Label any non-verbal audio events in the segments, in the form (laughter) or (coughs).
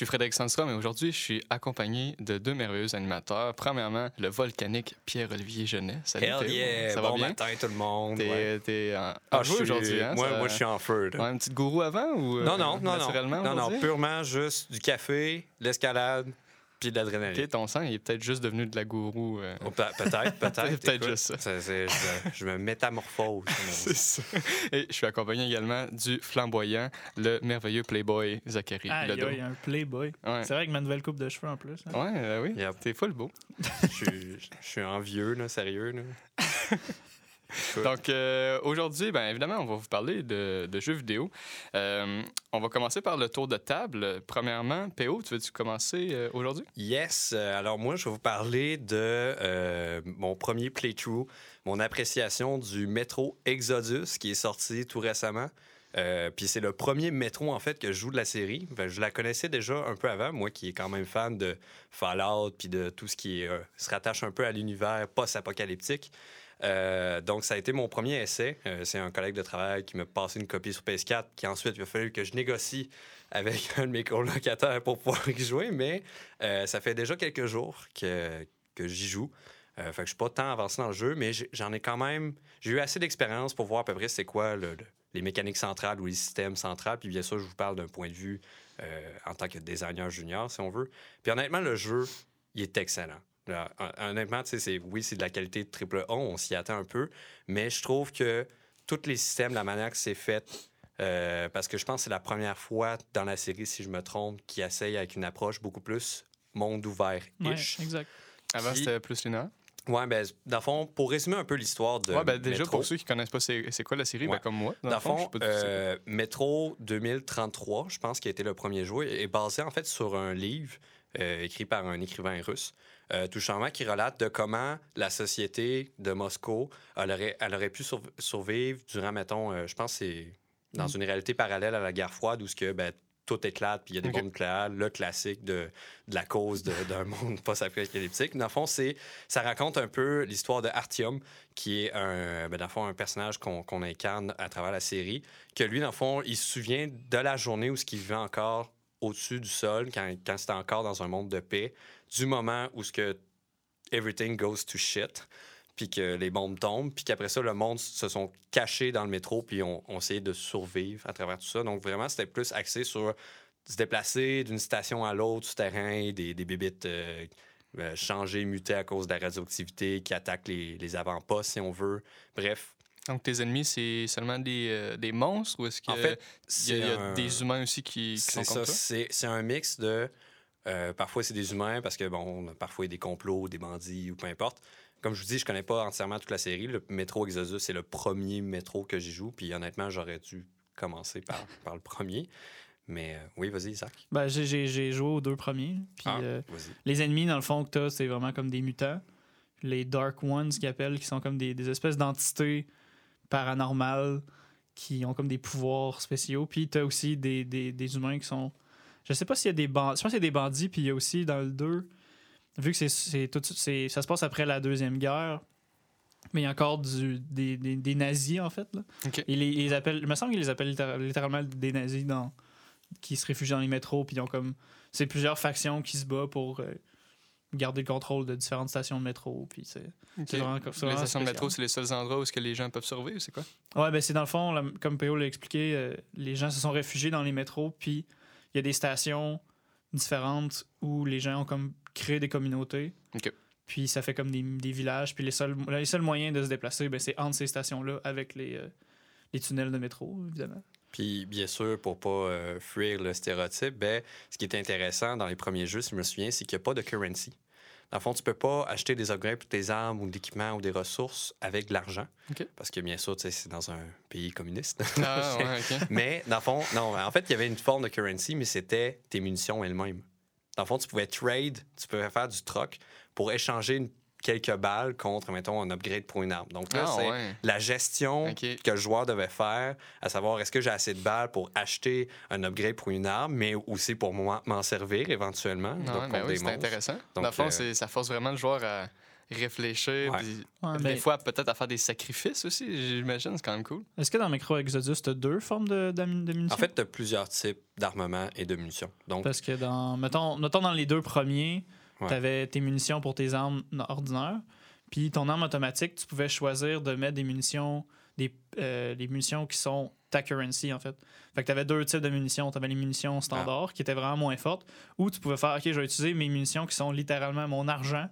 suis Frédéric Sandstrom et aujourd'hui, je suis accompagné de deux merveilleux animateurs. Premièrement, le volcanique Pierre-Olivier Genet. Salut, Hell yeah! Ça va bon bien? matin tout le monde. T'es ouais. en, Ah, je aujourd'hui, hein? Moi, Ça- moi, je suis en feu. Ouais, une petite gourou avant ou euh, Non, non, non, non. naturellement Non, non, purement juste du café, l'escalade, puis de l'adrénaline. Ok, ton sang, il est peut-être juste devenu de la gourou. euh. Oh, pe- Peut-être, (laughs) peut-être. Peut-être juste ça. je, me- je me métamorphose. (laughs) C'est ça. Et je suis accompagné également du flamboyant, le merveilleux playboy Zachary Ah, il y a un playboy. Ouais. C'est vrai que ma nouvelle coupe de cheveux en plus. hein. Ouais, euh, oui. Yep. T'es full beau. je, suis, je suis envieux, là, sérieux. Là. (laughs) Donc, euh, aujourd'hui, bien évidemment, on va vous parler de, de jeux vidéo. Euh, on va commencer par le tour de table. Premièrement, PO, tu veux-tu commencer euh, aujourd'hui? Yes. alors moi, je vais vous parler de mon premier playthrough, mon appréciation du Metro Exodus qui est sorti tout récemment. Euh, puis c'est le premier Metro en fait que je joue de la série. Enfin, je la connaissais déjà un peu avant, moi qui est quand même fan de Fallout puis de tout ce qui est, euh, se rattache un peu à l'univers post-apocalyptique. Euh, donc, ça a été mon premier essai. Euh, c'est un collègue de travail qui m'a passé une copie sur PS4, qui ensuite, il a fallu que je négocie avec (laughs) un de mes colocataires pour pouvoir y jouer. Mais euh, ça fait déjà quelques jours que, que j'y joue. Fait que je suis pas tant avancé dans le jeu, mais j'en ai quand même... J'ai eu assez d'expérience pour voir à peu près c'est quoi le- le- les mécaniques centrales ou les systèmes centrales. Puis bien sûr, je vous parle d'un point de vue en tant que designer junior, si on veut. Puis honnêtement, le jeu, il est excellent. Hon- honnêtement, tu sais, c'est- oui, c'est de la qualité de triple A, on s'y attend un peu, mais je trouve que tous les systèmes, la manière que c'est fait, euh, parce que je pense que c'est la première fois dans la série, si je me trompe, qui essaye avec une approche beaucoup plus monde Ouais, ouvert-ish. exact. Avant, c'était plus linéaire. Ouais, ben, dans le fond, pour résumer un peu l'histoire de. Ouais, ben, déjà, Metro, pour ceux qui connaissent pas c'est quoi la série, Ouais. ben, comme moi, dans, Dans le fond, euh, Metro 2033, je pense, qui a été le premier jeu, est basé en fait sur un livre euh, écrit par un écrivain russe, euh, tout simplement, qui relate de comment la société de Moscou, elle aurait, elle aurait pu surv- survivre durant, mettons, euh, je pense, c'est dans Mm. une réalité parallèle à la guerre froide où ce que, ben, tout éclate, puis il y a des Ok. bombes nucléaires, le classique de, de la cause d'un (laughs) monde post-apocalyptique. Dans le fond, ça raconte un peu l'histoire de Artyom, qui est un, ben, dans le fond, un personnage qu'on, qu'on incarne à travers la série, que lui, dans le fond, il se souvient de la journée où ce qu'il vivait encore au-dessus du sol, quand, quand c'était encore dans un monde de paix, du moment où ce que everything goes to shit, puis que les bombes tombent, puis qu'après ça, le monde se sont cachés dans le métro, puis ont essayé de survivre à travers tout ça. Donc vraiment, c'était plus axé sur se déplacer d'une station à l'autre, souterrain, des, des bébites euh, euh, changées, mutées à cause de la radioactivité, qui attaquent les, les avant-postes, si on veut. Bref, Donc, tes ennemis, c'est seulement des, euh, des monstres ou est-ce qu'il en y, fait, a- il y a, c'est il y a un- des humains aussi qui, qui sont ça, ça? c'est c'est un mix de. euh, parfois, c'est des humains parce que, bon, parfois, il y a des complots, des bandits ou peu importe. Comme je vous dis, je connais pas entièrement toute la série. Le métro Exodus, c'est le premier métro que j'y joue. Puis honnêtement, j'aurais dû commencer par, (laughs) par le premier. Mais euh, oui, vas-y, Isaac. Ben, j'ai- joué aux deux premiers. Puis Ah, euh, vas-y. les ennemis, dans le fond, que t'as, c'est vraiment comme des mutants. Les Dark Ones, qu'ils appellent, qui sont comme des, des espèces d'entités paranormales qui ont comme des pouvoirs spéciaux. Puis t'as aussi des, des, des humains qui sont. Je sais pas s'il y a des bandits. Je pense qu'il y a des bandits, puis il y a aussi dans le 2, vu que c'est- c'est tout c'est ça se passe après la Deuxième Guerre, mais il y a encore du, des, des, des nazis, en fait. Là. Ok. Ils les, ils les appellent, il me semble qu'ils les appellent littéra- littéralement des nazis dans, qui se réfugient dans les métros, puis ils ont comme. C'est plusieurs factions qui se battent pour euh, garder le contrôle de différentes stations de métro. Puis c'est Ok. c'est vraiment, c'est Les stations de métro, c'est les seuls endroits où est-ce que les gens peuvent survivre, c'est quoi? Ouais, ben c'est dans le fond, la- comme Péo l'a expliqué, euh, les gens se sont réfugiés dans les métros, puis il y a des stations différentes où les gens ont comme créé des communautés. Puis ça fait comme des, des villages, puis les seuls, les seuls moyens de se déplacer, ben, c'est entre ces stations-là avec les, euh, les tunnels de métro, évidemment. Puis, bien sûr, pour pas euh, fuir le stéréotype, ben, ce qui est intéressant dans les premiers jeux, si je me souviens, c'est qu'il n'y a pas de currency. Dans le fond, tu peux pas acheter des upgrades pour tes armes ou de l'équipement ou des ressources avec de l'argent. Parce que, bien sûr, c'est dans un pays communiste. Ah, ouais, (laughs) mais, dans le fond, non, en fait, il y avait une forme de currency, mais c'était tes munitions elles-mêmes. Dans le fond, tu pouvais trade, tu pouvais faire du troc pour échanger une- quelques balles contre, mettons, un upgrade pour une arme. Donc là, Ah, c'est ouais. la gestion que le joueur devait faire, à savoir est-ce que j'ai assez de balles pour acheter un upgrade pour une arme, mais aussi pour moi- m'en servir éventuellement. Ah donc ben oui, c'est intéressant. Donc, dans le fond, euh, ça force vraiment le joueur à réfléchir, Ouais. puis Ouais, des mais fois peut-être à faire des sacrifices aussi, j'imagine, c'est quand même cool. Est-ce que dans Micro Exodus, tu as deux formes de munitions? En fait, tu as plusieurs types d'armement et de munitions. Donc, Parce que dans. Mettons, mettons dans les deux premiers, Ouais. tu avais tes munitions pour tes armes ordinaires. Puis ton arme automatique, tu pouvais choisir de mettre des munitions. Des, euh, les munitions qui sont ta currency, en fait. Fait que tu avais deux types de munitions. Tu avais les munitions standards qui étaient vraiment moins fortes. Ou tu pouvais faire, OK, je vais utiliser mes munitions qui sont littéralement mon argent.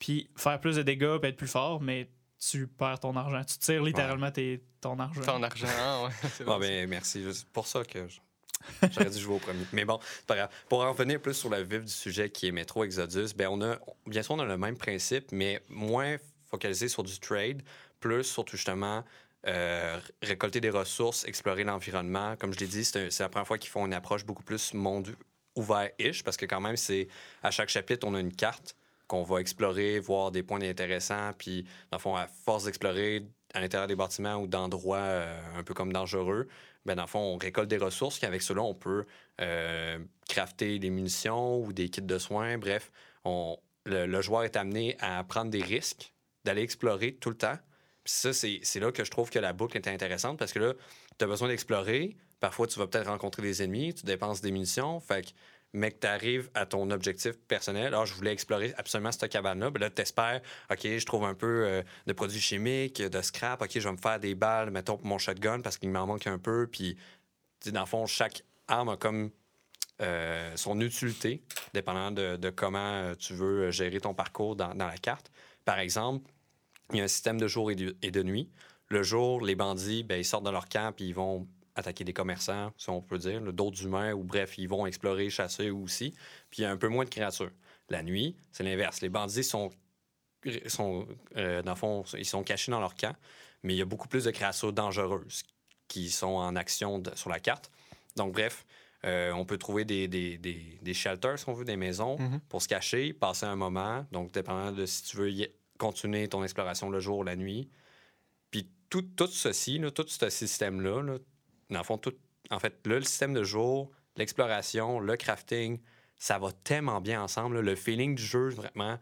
Puis faire plus de dégâts, puis être plus fort, mais tu perds ton argent. Tu tires littéralement tes, ton argent. Ton argent, ah, ouais. (laughs) bon, ben, merci. C'est pour ça que je- (laughs) j'aurais dû jouer au premier. Mais bon, pas grave. Pour en revenir plus sur le vif du sujet qui est Metro Exodus, ben, on a, bien sûr, on a le même principe, mais moins focalisé sur du trade, plus sur tout justement euh, récolter des ressources, explorer l'environnement. Comme je l'ai dit, c'est la première fois qu'ils font une approche beaucoup plus monde ouvert-ish, parce que quand même, c'est à chaque chapitre, on a une carte qu'on va explorer, voir des points intéressants, puis dans le fond, à force d'explorer à l'intérieur des bâtiments ou d'endroits euh, un peu comme dangereux, ben dans le fond, on récolte des ressources, puis avec cela, on peut euh, crafter des munitions ou des kits de soins. Bref, le, joueur est amené à prendre des risques, d'aller explorer tout le temps. Puis c'est là que je trouve que la boucle est intéressante parce que là, tu as besoin d'explorer. Parfois, tu vas peut-être rencontrer des ennemis, tu dépenses des munitions. Fait que, mais que tu arrives à ton objectif personnel. Alors, je voulais explorer absolument cette cabane-là. Ben là, tu espères, OK, je trouve un peu euh, de produits chimiques, de scrap. OK, je vais me faire des balles, mettons, pour mon shotgun parce qu'il m'en manque un peu. Puis, dans le fond, chaque arme a comme euh, son utilité, dépendant de, comment euh, tu veux gérer ton parcours dans, la carte. Par exemple, il y a un système de jour et de, et nuit. Le jour, les bandits, ben, sortent de leur camp puis ils vont attaquer des commerçants, si on peut dire, d'autres humains, ou bref, ils vont explorer, chasser aussi. Puis il y a un peu moins de créatures. La nuit, c'est l'inverse. Les bandits sont, sont euh, dans le fond, ils sont cachés dans leur camp, mais il y a beaucoup plus de créatures dangereuses qui sont en action de- sur la carte. Donc, bref, euh, on peut trouver des, des, des, des shelters, si on veut, des maisons Mhm. pour se cacher, passer un moment. Donc, dépendant de si tu veux y- continuer ton exploration le jour ou la nuit. Puis tout, tout ceci, là, tout ce système-là, là, dans en fait, le système de jour, l'exploration, le crafting, ça va tellement bien ensemble. Le feeling du jeu, vraiment.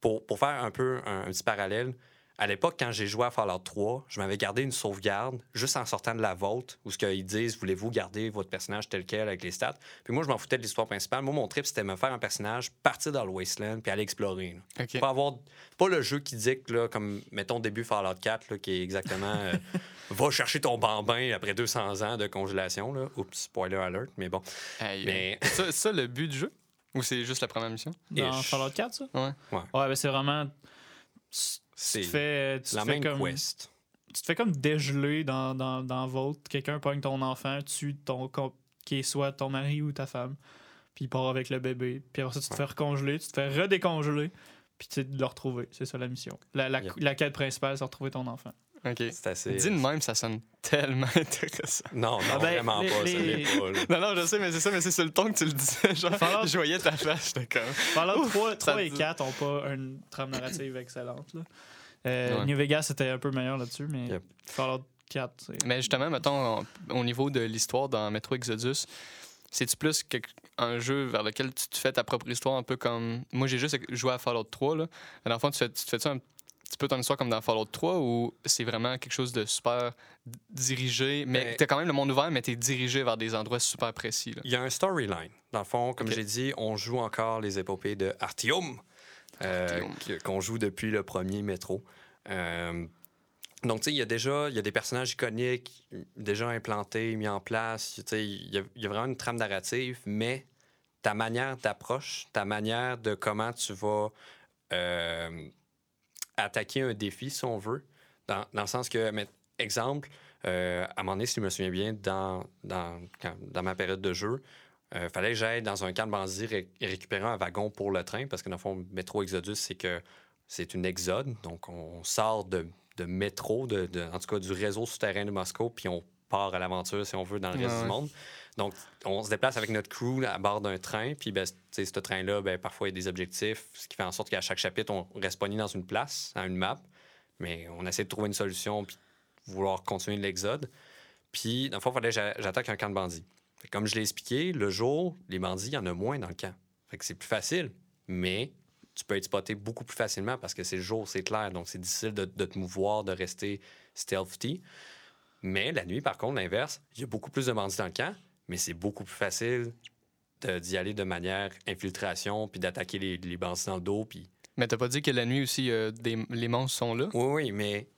Pour, faire un peu un petit parallèle, à l'époque, quand j'ai joué à Fallout 3, je m'avais gardé une sauvegarde juste en sortant de la vault où ce qu'ils disent, voulez-vous garder votre personnage tel quel avec les stats. Puis moi, je m'en foutais de l'histoire principale. Moi, mon trip, c'était me faire un personnage, partir dans le wasteland puis aller explorer. là. OK. Pas avoir pas le jeu qui dicte là, comme mettons début Fallout 4 là, qui est exactement euh, (laughs) va chercher ton bambin après 200 ans de congélation là. Oups, spoiler alert, mais bon. Hey, Mais ça, ça, le but du jeu? Ou c'est juste la première mission? Dans Ish. Fallout 4, ça? Ouais. Ouais. Ouais, ben c'est vraiment. C'est fais, tu te fais comme, quest. tu te fais comme dégeler dans, dans, dans Vault. Quelqu'un pogne ton enfant, tue ton qui est soit ton mari ou ta femme, puis il part avec le bébé. Puis après ça, tu te Ouais. fais recongeler, tu te fais redécongeler, puis tu sais, de le retrouver. C'est ça la mission. La, la, la quête principale, c'est de retrouver ton enfant. OK. C'est assez Dit de même, ça sonne tellement (laughs) intéressant. Non, non, Ah ben, vraiment les- pas, ça les- l'est pas. là. Non, non, je sais, mais c'est ça, mais c'est sur le ton que tu le disais. Genre, Fallout- je voyais ta face, j'étais comme. Fallout 3, 3 ça et dit- 4 ont pas une trame narrative excellente. là. Euh, Ouais. New Vegas c'était un peu meilleur là-dessus, mais Yep. Fallout 4, c'est. Mais justement, mettons, au niveau de l'histoire dans Metro Exodus, c'est-tu plus un jeu vers lequel tu te fais ta propre histoire, un peu comme. Moi, j'ai juste joué à Fallout 3, là. Mais dans le fond, tu, fais, tu te fais-tu un petit peu ton histoire comme dans Fallout 3 ou c'est vraiment quelque chose de super dirigé, mais Ben- t'as quand même le monde ouvert, mais t'es dirigé vers des endroits super précis. Il y a un storyline. Dans le fond, comme Ok. j'ai dit, on joue encore les épopées de Artium, euh, qu'on joue depuis le premier métro. Euh, donc, tu sais, il y a déjà y a des personnages iconiques déjà implantés, mis en place. Tu sais, il y, a- il y a vraiment une trame narrative, mais ta manière d'approche, ta manière de comment tu vas euh, attaquer un défi, si on veut, dans, dans le sens que, mais, exemple, euh, à un moment donné, si je me souviens bien, dans, dans, quand- dans ma période de jeu, il fallait que j'aille dans un camp de bandits ré- récupérer un wagon pour le train, parce que dans le fond, Métro Exodus, c'est que c'est une exode. Donc, on sort de, de métro, de, de- en tout cas du réseau souterrain de Moscou, puis on part à l'aventure, si on veut, dans le reste Ouais, du monde. Donc, on se déplace avec notre crew à bord d'un train, puis ben, ce train-là, ben, parfois, il y a des objectifs, ce qui fait en sorte qu'à chaque chapitre, on reste pogné dans une place, à une map, mais on essaie de trouver une solution, puis vouloir continuer l'exode. Puis, dans le fond, il fallait que j'a- j'attaque un camp de bandits. Comme je l'ai expliqué, le jour, les bandits, il y en a moins dans le camp. Fait que c'est plus facile, mais tu peux être spoté beaucoup plus facilement parce que c'est le jour, c'est clair. Donc, c'est difficile de, de te mouvoir, de rester stealthy. Mais la nuit, par contre, l'inverse, il y a beaucoup plus de bandits dans le camp, mais c'est beaucoup plus facile d'y aller de manière infiltration, puis d'attaquer les, les bandits dans le dos. Puis... Mais t'as pas dit que la nuit aussi, euh, des- les monstres sont là? Oui, oui, mais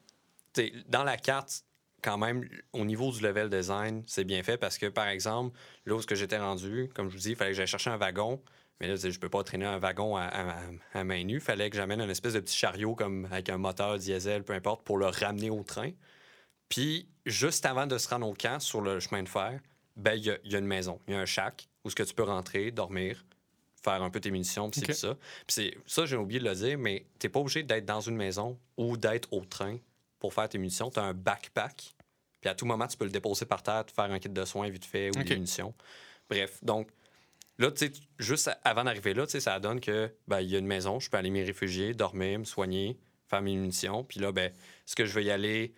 dans la carte, quand même, au niveau du level design, c'est bien fait parce que, par exemple, là où j'étais rendu, comme je vous dis, il fallait que j'aille chercher un wagon. Mais là, je peux pas traîner un wagon à, à- à main nue. Il fallait que j'amène une espèce de petit chariot comme avec un moteur diesel, peu importe, pour le ramener au train. Puis, juste avant de se rendre au camp, sur le chemin de fer, ben, il y, a- il y a une maison, il y a un shack où ce que tu peux rentrer, dormir, faire un peu tes munitions, puis c'est Ok. tout ça. Puis c'est ça, j'ai oublié de le dire, mais t'es pas obligé d'être dans une maison ou d'être au train pour faire tes munitions. Tu as un backpack, puis à tout moment, tu peux le déposer par terre, te faire un kit de soins vite fait ou Ok. des munitions. Bref, donc là, tu sais, juste avant d'arriver là, tu sais, ça donne que ben, il y a une maison, je peux aller m'y réfugier, dormir, me soigner, faire mes munitions. Puis là, ben, est-ce que je veux y aller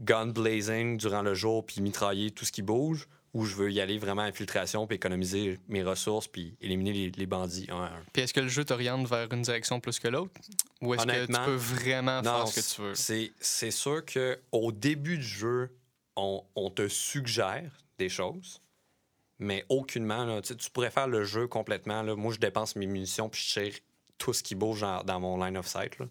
gun blazing durant le jour puis mitrailler tout ce qui bouge ou je veux y aller vraiment infiltration puis économiser mes ressources puis éliminer les, les bandits un à un? Puis est-ce que le jeu t'oriente vers une direction plus que l'autre? Ou est-ce que tu peux vraiment Non, faire ce que tu veux? c'est- sûr qu'au début du jeu, on, on te suggère des choses, mais aucunement. là, tu pourrais faire le jeu complètement. là. Moi, je dépense mes munitions puis je tire tout ce qui bouge dans, dans mon line of sight. là.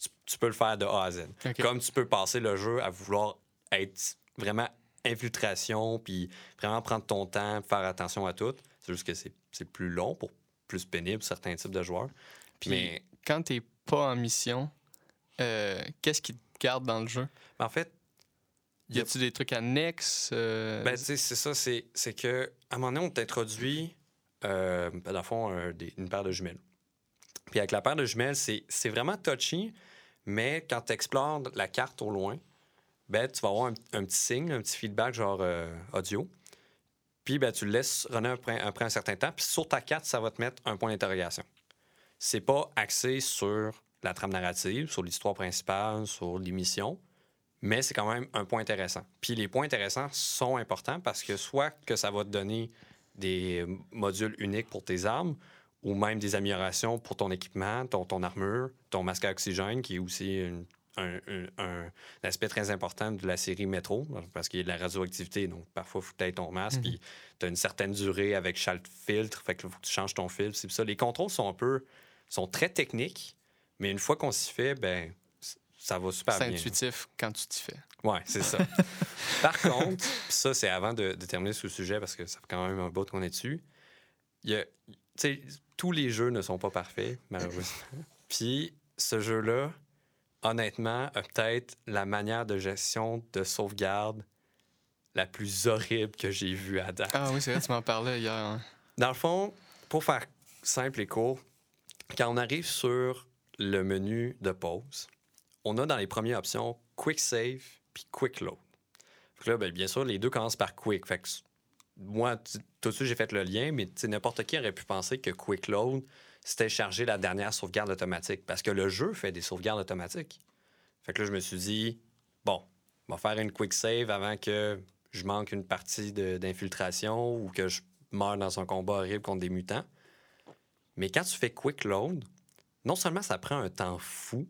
Tu, tu peux le faire de A à Z. Comme tu peux passer le jeu à vouloir être vraiment infiltration puis vraiment prendre ton temps, faire attention à tout. C'est juste que c'est plus long, pour plus pénible certains types de joueurs. Puis mais quand t'es pas en mission, euh, qu'est-ce qui te garde dans le jeu? en fait, Y a-tu des trucs annexes? euh, Ben, tu sais, c'est ça, c'est, c'est que à un moment donné, on t'introduit, euh, ben, dans le fond, un- des- une paire de jumelles. Puis avec la paire de jumelles, c'est, c'est vraiment touchy, mais quand tu explores la carte au loin, ben, tu vas avoir un, petit signe, un petit feedback genre euh, audio. Puis ben, tu le laisses runner après, après un certain temps. Puis sur ta carte, ça va te mettre un point d'interrogation. C'est pas axé sur la trame narrative, sur l'histoire principale, sur l'émission, mais c'est quand même un point intéressant. Puis les points intéressants sont importants parce que soit que ça va te donner des modules uniques pour tes armes ou même des améliorations pour ton équipement, ton, ton armure, ton masque à oxygène, qui est aussi une- un, un- un aspect très important de la série Métro, parce qu'il y a de la radioactivité. Donc, parfois, il faut que tu ton masque, Mhm. puis tu as une certaine durée avec chaque filtre, fait qu'il faut que tu changes ton filtre. C'est ça. Les contrôles sont un peu... sont très techniques, mais une fois qu'on s'y fait, ben ça va super c'est bien. intuitif quand tu t'y fais. Ouais, c'est ça. (laughs) Par contre, ça, c'est avant de, de terminer sur le sujet parce que ça fait quand même un bout qu'on est dessus. Il y a, tous les jeux ne sont pas parfaits, malheureusement. (laughs) Puis ce jeu-là, honnêtement, a peut-être la manière de gestion de sauvegarde la plus horrible que j'ai vue à date. Ah oui, c'est vrai, tu m'en parlais hier. hein. Dans le fond, pour faire simple et court, quand on arrive sur le menu de pause, on a dans les premières options Quick Save puis Quick Load. Fait que là, ben, bien sûr, les deux commencent par Quick. Fait que moi, tout de suite, j'ai fait le lien, mais n'importe qui aurait pu penser que Quick Load, c'était charger la dernière sauvegarde automatique. Parce que le jeu fait des sauvegardes automatiques. Fait que là, je me suis dit, bon, on va faire une Quick Save avant que je manque une partie d'infiltration ou que je meure dans un combat horrible contre des mutants. Mais quand tu fais Quick Load, non seulement ça prend un temps fou,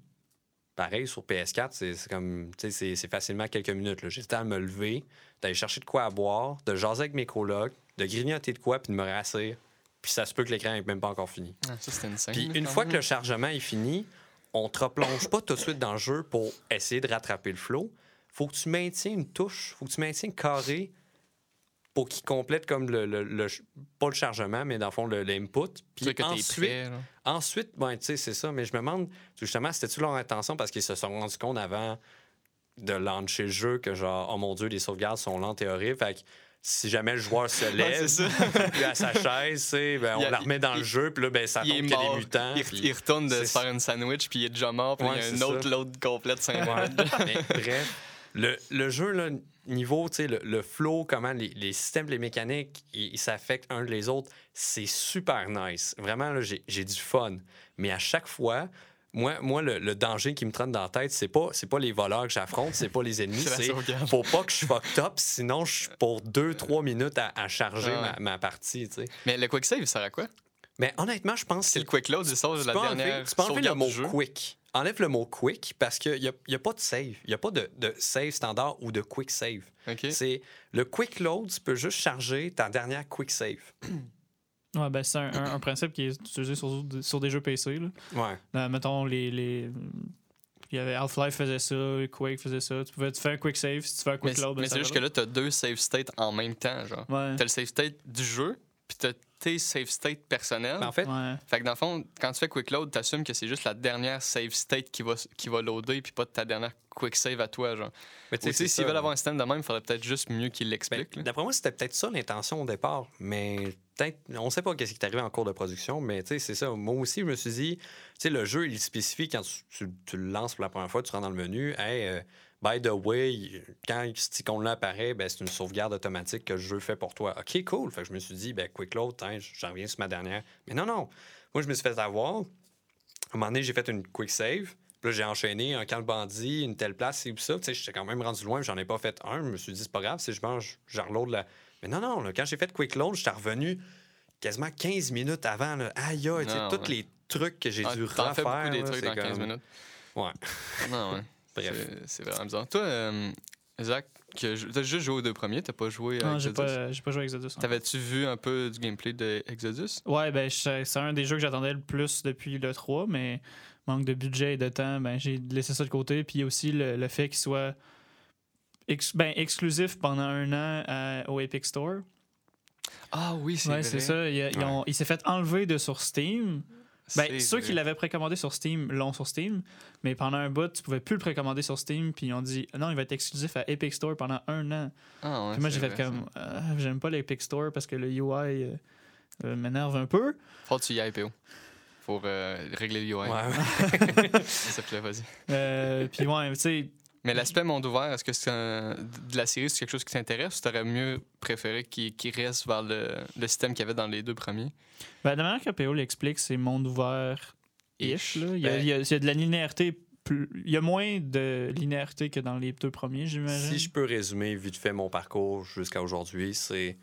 pareil sur PS4, c'est comme, tu sais, c'est- facilement quelques minutes. J'ai le me lever, d'aller chercher de quoi à boire, de jaser avec mes colocs, de grignoter de quoi, puis de me rasser. Puis ça se peut que l'écran n'est même pas encore fini. Ah, ça, c'était une scène. Puis une fois que le chargement est fini, on te replonge pas tout de suite dans le jeu pour essayer de rattraper le flow. Faut que tu maintiennes une touche, faut que tu maintiennes carré pour qu'il complète comme le, le- le pas le chargement, mais dans le fond l'input. Puis que ensuite, prêt. ensuite, ben, tu sais, c'est ça. Mais je me demande, justement, c'était-tu leur intention parce qu'ils se sont rendus compte avant de lancer le jeu que genre, oh mon Dieu, les sauvegardes sont lentes et horribles. Fait si jamais le joueur se (laughs) lève, (laughs) puis à sa chaise, ben, on a- la remet dans il- le jeu, puis là, ben, ça tombe qu'il y a des mutants. il, puis- il retourne de se faire une sandwich, puis il est déjà mort, puis Ouais, il y a une autre load complète de 5 Ouais. (laughs) Mais bref, le, le jeu, là, niveau, le, le flow, comment les, les systèmes, les mécaniques, ils s'affectent un les autres, c'est super nice. Vraiment, là, j'ai j'ai du fun. Mais à chaque fois, moi, moi le, le danger qui me traîne dans la tête, c'est pas, c'est pas les voleurs que j'affronte, c'est pas les ennemis, (laughs) C'est faut pas que je fuck up, sinon je suis pour 2-3 minutes à, à charger Ah ouais. ma, ma partie, tu sais. Mais le quick save, il sert à quoi? Mais honnêtement, je pense C'est que le quick load, c'est la peux enlever, dernière tu peux enlever le mot quick. Enlève le mot quick parce qu'il n'y a, y a pas de save. Il n'y a pas de, de save standard ou de quick save. OK. C'est le quick load, tu peux juste charger ta dernière quick save. Ouais, ben, c'est un, un- un principe qui est utilisé sur, sur des jeux PC. Là. Ouais. Euh, mettons, les. les il y avait Half-Life faisait ça, Quake faisait ça. Tu pouvais te faire un quick save si tu fais un Mais, quick load. ben, mais ça c'est juste que là, t'as deux save states en même temps, genre. Ouais. T'as le save state du jeu, puis t'as tes save states personnels. Ben, en fait, Ouais. Fait que dans le fond, quand tu fais quick load, t'assumes que c'est juste la dernière save state qui va, qui va loader, puis pas ta dernière quick save à toi, genre. mais tu sais, s'ils veulent avoir un système de même, il faudrait peut-être juste mieux qu'ils Ben, l'expliquent. D'après moi, c'était peut-être ça l'intention au départ, mais peut-être, on sait pas qu'est-ce qui est arrivé en cours de production, mais c'est ça. Moi aussi, je me suis dit, le jeu, il spécifie quand tu, le lances pour la première fois, tu rentres dans le menu, hey, euh, by the way, quand cet icône-là apparaît, ben, c'est une sauvegarde automatique que le jeu fait pour toi. OK, cool. Fait que je me suis dit, ben, quick load, tiens, j'en reviens sur ma dernière. Mais non, non. Moi, je me suis fait avoir. À un moment donné, j'ai fait une quick save. Là, j'ai enchaîné un camp de une telle place, et tout ça? Tu sais, j'étais quand même rendu loin, j'en ai pas fait un. Je me suis dit, c'est pas grave, si je mange, je reload la. Mais non, non, là, quand j'ai fait quick load, j'étais revenu quasiment 15 minutes avant. Là. Aïe, aïe, Non, tous ouais. les trucs que j'ai Ah, dû T'en fais refaire. beaucoup des là, trucs c'est dans 15 comme- minutes. Ouais. Non, ouais. (laughs) Bref. C'est- vraiment bizarre. Toi, euh, Zach, t'as juste joué aux deux premiers, t'as pas joué à Non, j'ai Exodus? pas, j'ai pas joué à Exodus. T'avais-tu vu un peu du gameplay de Exodus? Ouais, ben, c'est un des jeux que j'attendais le plus depuis le 3, mais manque de budget et de temps, ben, j'ai laissé ça de côté. Puis aussi le, le fait qu'il soit ex- ben, exclusif pendant un an à- au Epic Store. Ah oui, c'est Ouais, vrai. c'est ça. Il, s'est fait enlever de sur Steam. Ben, ceux vrai. qui l'avaient précommandé sur Steam l'ont sur Steam, mais pendant un bout, tu pouvais plus le précommander sur Steam, puis ils ont dit non, il va être exclusif à Epic Store pendant un an. Ah ouais, Puis moi, j'ai fait comme euh, j'aime pas l'Epic Store parce que le UI euh, euh, m'énerve un peu. ça. Faut que tu y ailles, PO. Faut euh, régler le UI. Ouais. (laughs) Ça te plaît, vas-y. Euh, puis ouais, tu sais, Mais l'aspect monde ouvert, est-ce que c'est un- de la série, c'est quelque chose qui t'intéresse ou t'aurais mieux préféré qu'il reste vers le, le système qu'il y avait dans les deux premiers? Ben, de la manière que PO l'explique, c'est monde ouvert ish. là. Il, y a, Ben- il y a- il y a de la linéarité. plus- Il y a moins de linéarité que dans les deux premiers, j'imagine. Si je peux résumer vite fait mon parcours jusqu'à aujourd'hui, c'est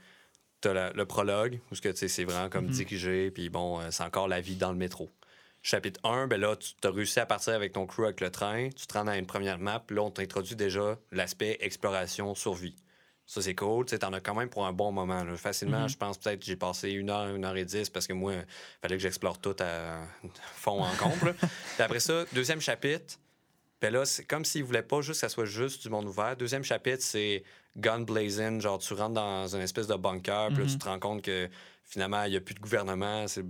t'as la- le prologue où ce que tu sais, c'est vraiment comme Mhm. dirigé, puis bon, euh, c'est encore la vie dans le métro. Chapitre 1, ben là, tu as réussi à partir avec ton crew avec le train, tu te rends dans une première map, là, on t'introduit déjà l'aspect exploration, survie. Ça, c'est cool. Tu sais, t'en as quand même pour un bon moment. là. Facilement, Mhm. je pense peut-être que j'ai passé une heure, une heure et dix parce que moi, il fallait que j'explore tout à fond en comble. (laughs) Puis après ça, deuxième chapitre, ben là, c'est comme s'ils voulaient pas juste que ça soit juste du monde ouvert. Deuxième chapitre, c'est gun blazing. Genre, tu rentres dans une espèce de bunker, puis là, Mhm. tu te rends compte que finalement, il n'y a plus de gouvernement. C'est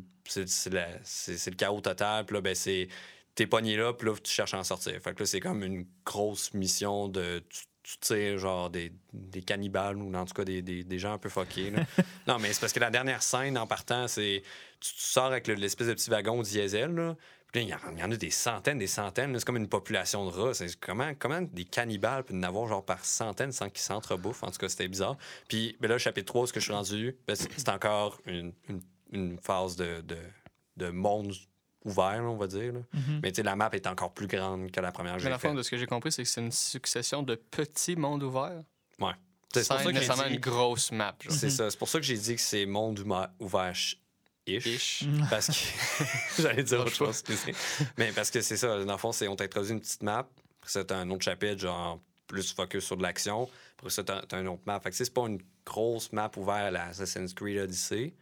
le chaos total. Puis là, ben, c'est. T'es pogné là, puis là, tu cherches à en sortir. Fait que là, c'est comme une grosse mission de. Tu, tu tires, genre, des, des cannibales ou en tout cas des, des, des gens un peu fuckés. là. (laughs) non, mais c'est parce que la dernière scène, en partant, c'est. Tu, tu sors avec le- l'espèce de petit wagon diesel, là. Puis là, il y en- a des centaines, des centaines. C'est comme une population de rats. Comment, comment des cannibales peuvent en avoir genre par centaines sans qu'ils s'entrebouffent? En tout cas, c'était bizarre. Puis ben là, chapitre 3, ce que je suis rendu, ben, c'est encore une, une- une phase de, de, de monde ouvert, là, on va dire. là. Mhm. Mais tu sais, la map est encore plus grande que la première que Mais la faite. de ce que j'ai compris, c'est que c'est une succession de petits mondes ouverts. C'est pour ça que nécessairement dit- une grosse map. C'est ça. C'est pour ça que j'ai dit que c'est monde ouvert ish. Ish. (laughs) Parce que. (laughs) J'allais dire autre chose. excusez. Mais parce que c'est ça. Dans le fond, c'est on t'introduit une petite map. Après ça, t'as un autre chapitre, genre plus focus sur de l'action. Après ça, t'as une autre map. Fait que c'est pas une grosse map ouverte à la Assassin's Creed Odyssey.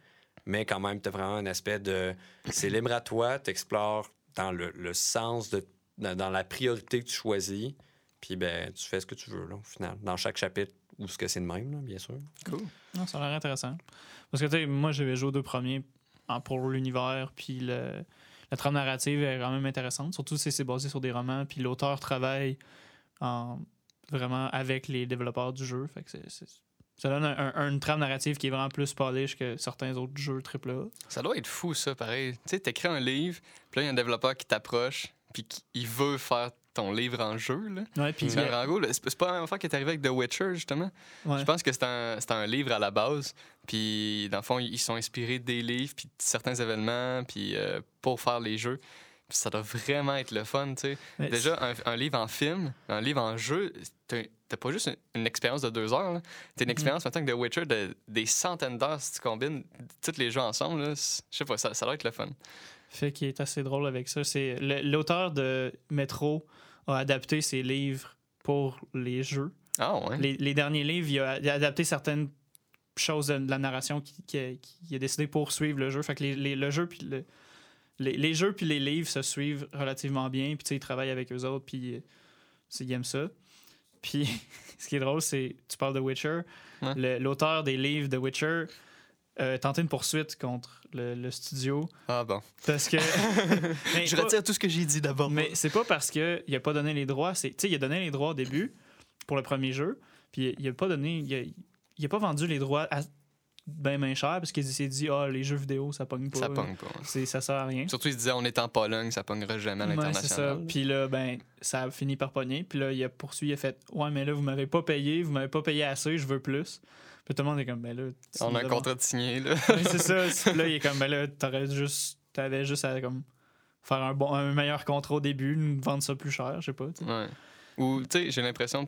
Mais quand même, t'as vraiment un aspect de. C'est libre à toi, t'explores dans le, le sens de. Dans, dans la priorité que tu choisis. Puis ben, tu fais ce que tu veux, là, au final. Dans chaque chapitre, ou ce que c'est le même, là, bien sûr. Cool. Non, ça a l'air intéressant. Parce que, tu sais, moi, j'avais joué aux deux premiers pour l'univers, puis le- la trame narrative est quand même intéressante. Surtout si c'est basé sur des romans, puis l'auteur travaille en, vraiment avec les développeurs du jeu. Fait que ça donne un- un- une trame narrative qui est vraiment plus polish que certains autres jeux AAA. Ça doit être fou, ça, pareil. Tu sais, t'écris un livre, puis là, il y a un développeur qui t'approche, puis qui veut faire ton livre en jeu. Là. Ouais, puis C'est pas la même affaire qui est arrivé avec The Witcher, justement. ouais. Je pense que c'est un, un livre à la base. Puis, dans le fond, ils sont inspirés des livres, puis de certains événements, puis euh, pour faire les jeux. ça doit vraiment être le fun, tu sais. Déjà, un, un livre en film, un livre en jeu, t'as pas juste une, une expérience de deux heures. T'as une Mhm. expérience, maintenant que The Witcher, de, des centaines d'heures si tu combines tous les jeux ensemble. Je sais pas, ça, ça doit être le fun. fait qu'il est assez drôle avec ça. C'est l'auteur de Metro a adapté ses livres pour les jeux. Ah ouais. Les, les derniers livres, il a, il a adapté certaines choses de la narration qui, qui a, qui a décidé pour suivre le jeu. Fait que les, les- le jeu puis le- les, les jeux puis les livres se suivent relativement bien. Puis tu sais, il travaille avec eux autres puis euh, c'est- il aime ça. Puis (laughs) ce qui est drôle, c'est tu parles de Witcher. L'auteur des livres de Witcher a tenté une poursuite contre le, le studio Ah bon. parce que (laughs) Mais Je pas- retire tout ce que j'ai dit d'abord. mais c'est pas parce qu'il a pas donné les droits. Tu sais, il a donné les droits au début pour le premier jeu, puis il a pas donné. Il a, il a pas vendu les droits à ben, ben cher parce qu'il s'est dit, ah, les jeux vidéo, ça pogne pas. Ça pogne pas. C'est, ça sert à rien. Surtout, il se disait, on est en Pologne, ça pognera jamais à Ouais, l'international. Puis là, ben, ça a fini par pogner. Puis là, il a poursuivi, il a fait, ouais, mais là, vous m'avez pas payé, vous m'avez pas payé assez, je veux plus. Puis tout le monde est comme, ben là. on a un contrat de signé, là. (laughs) Ouais, c'est ça. Puis là, il est comme, ben là, t'aurais juste, t'avais juste à comme, faire un, bon, un meilleur contrat au début, nous vendre ça plus cher, je sais pas. Ouais. Ou, tu sais, j'ai l'impression,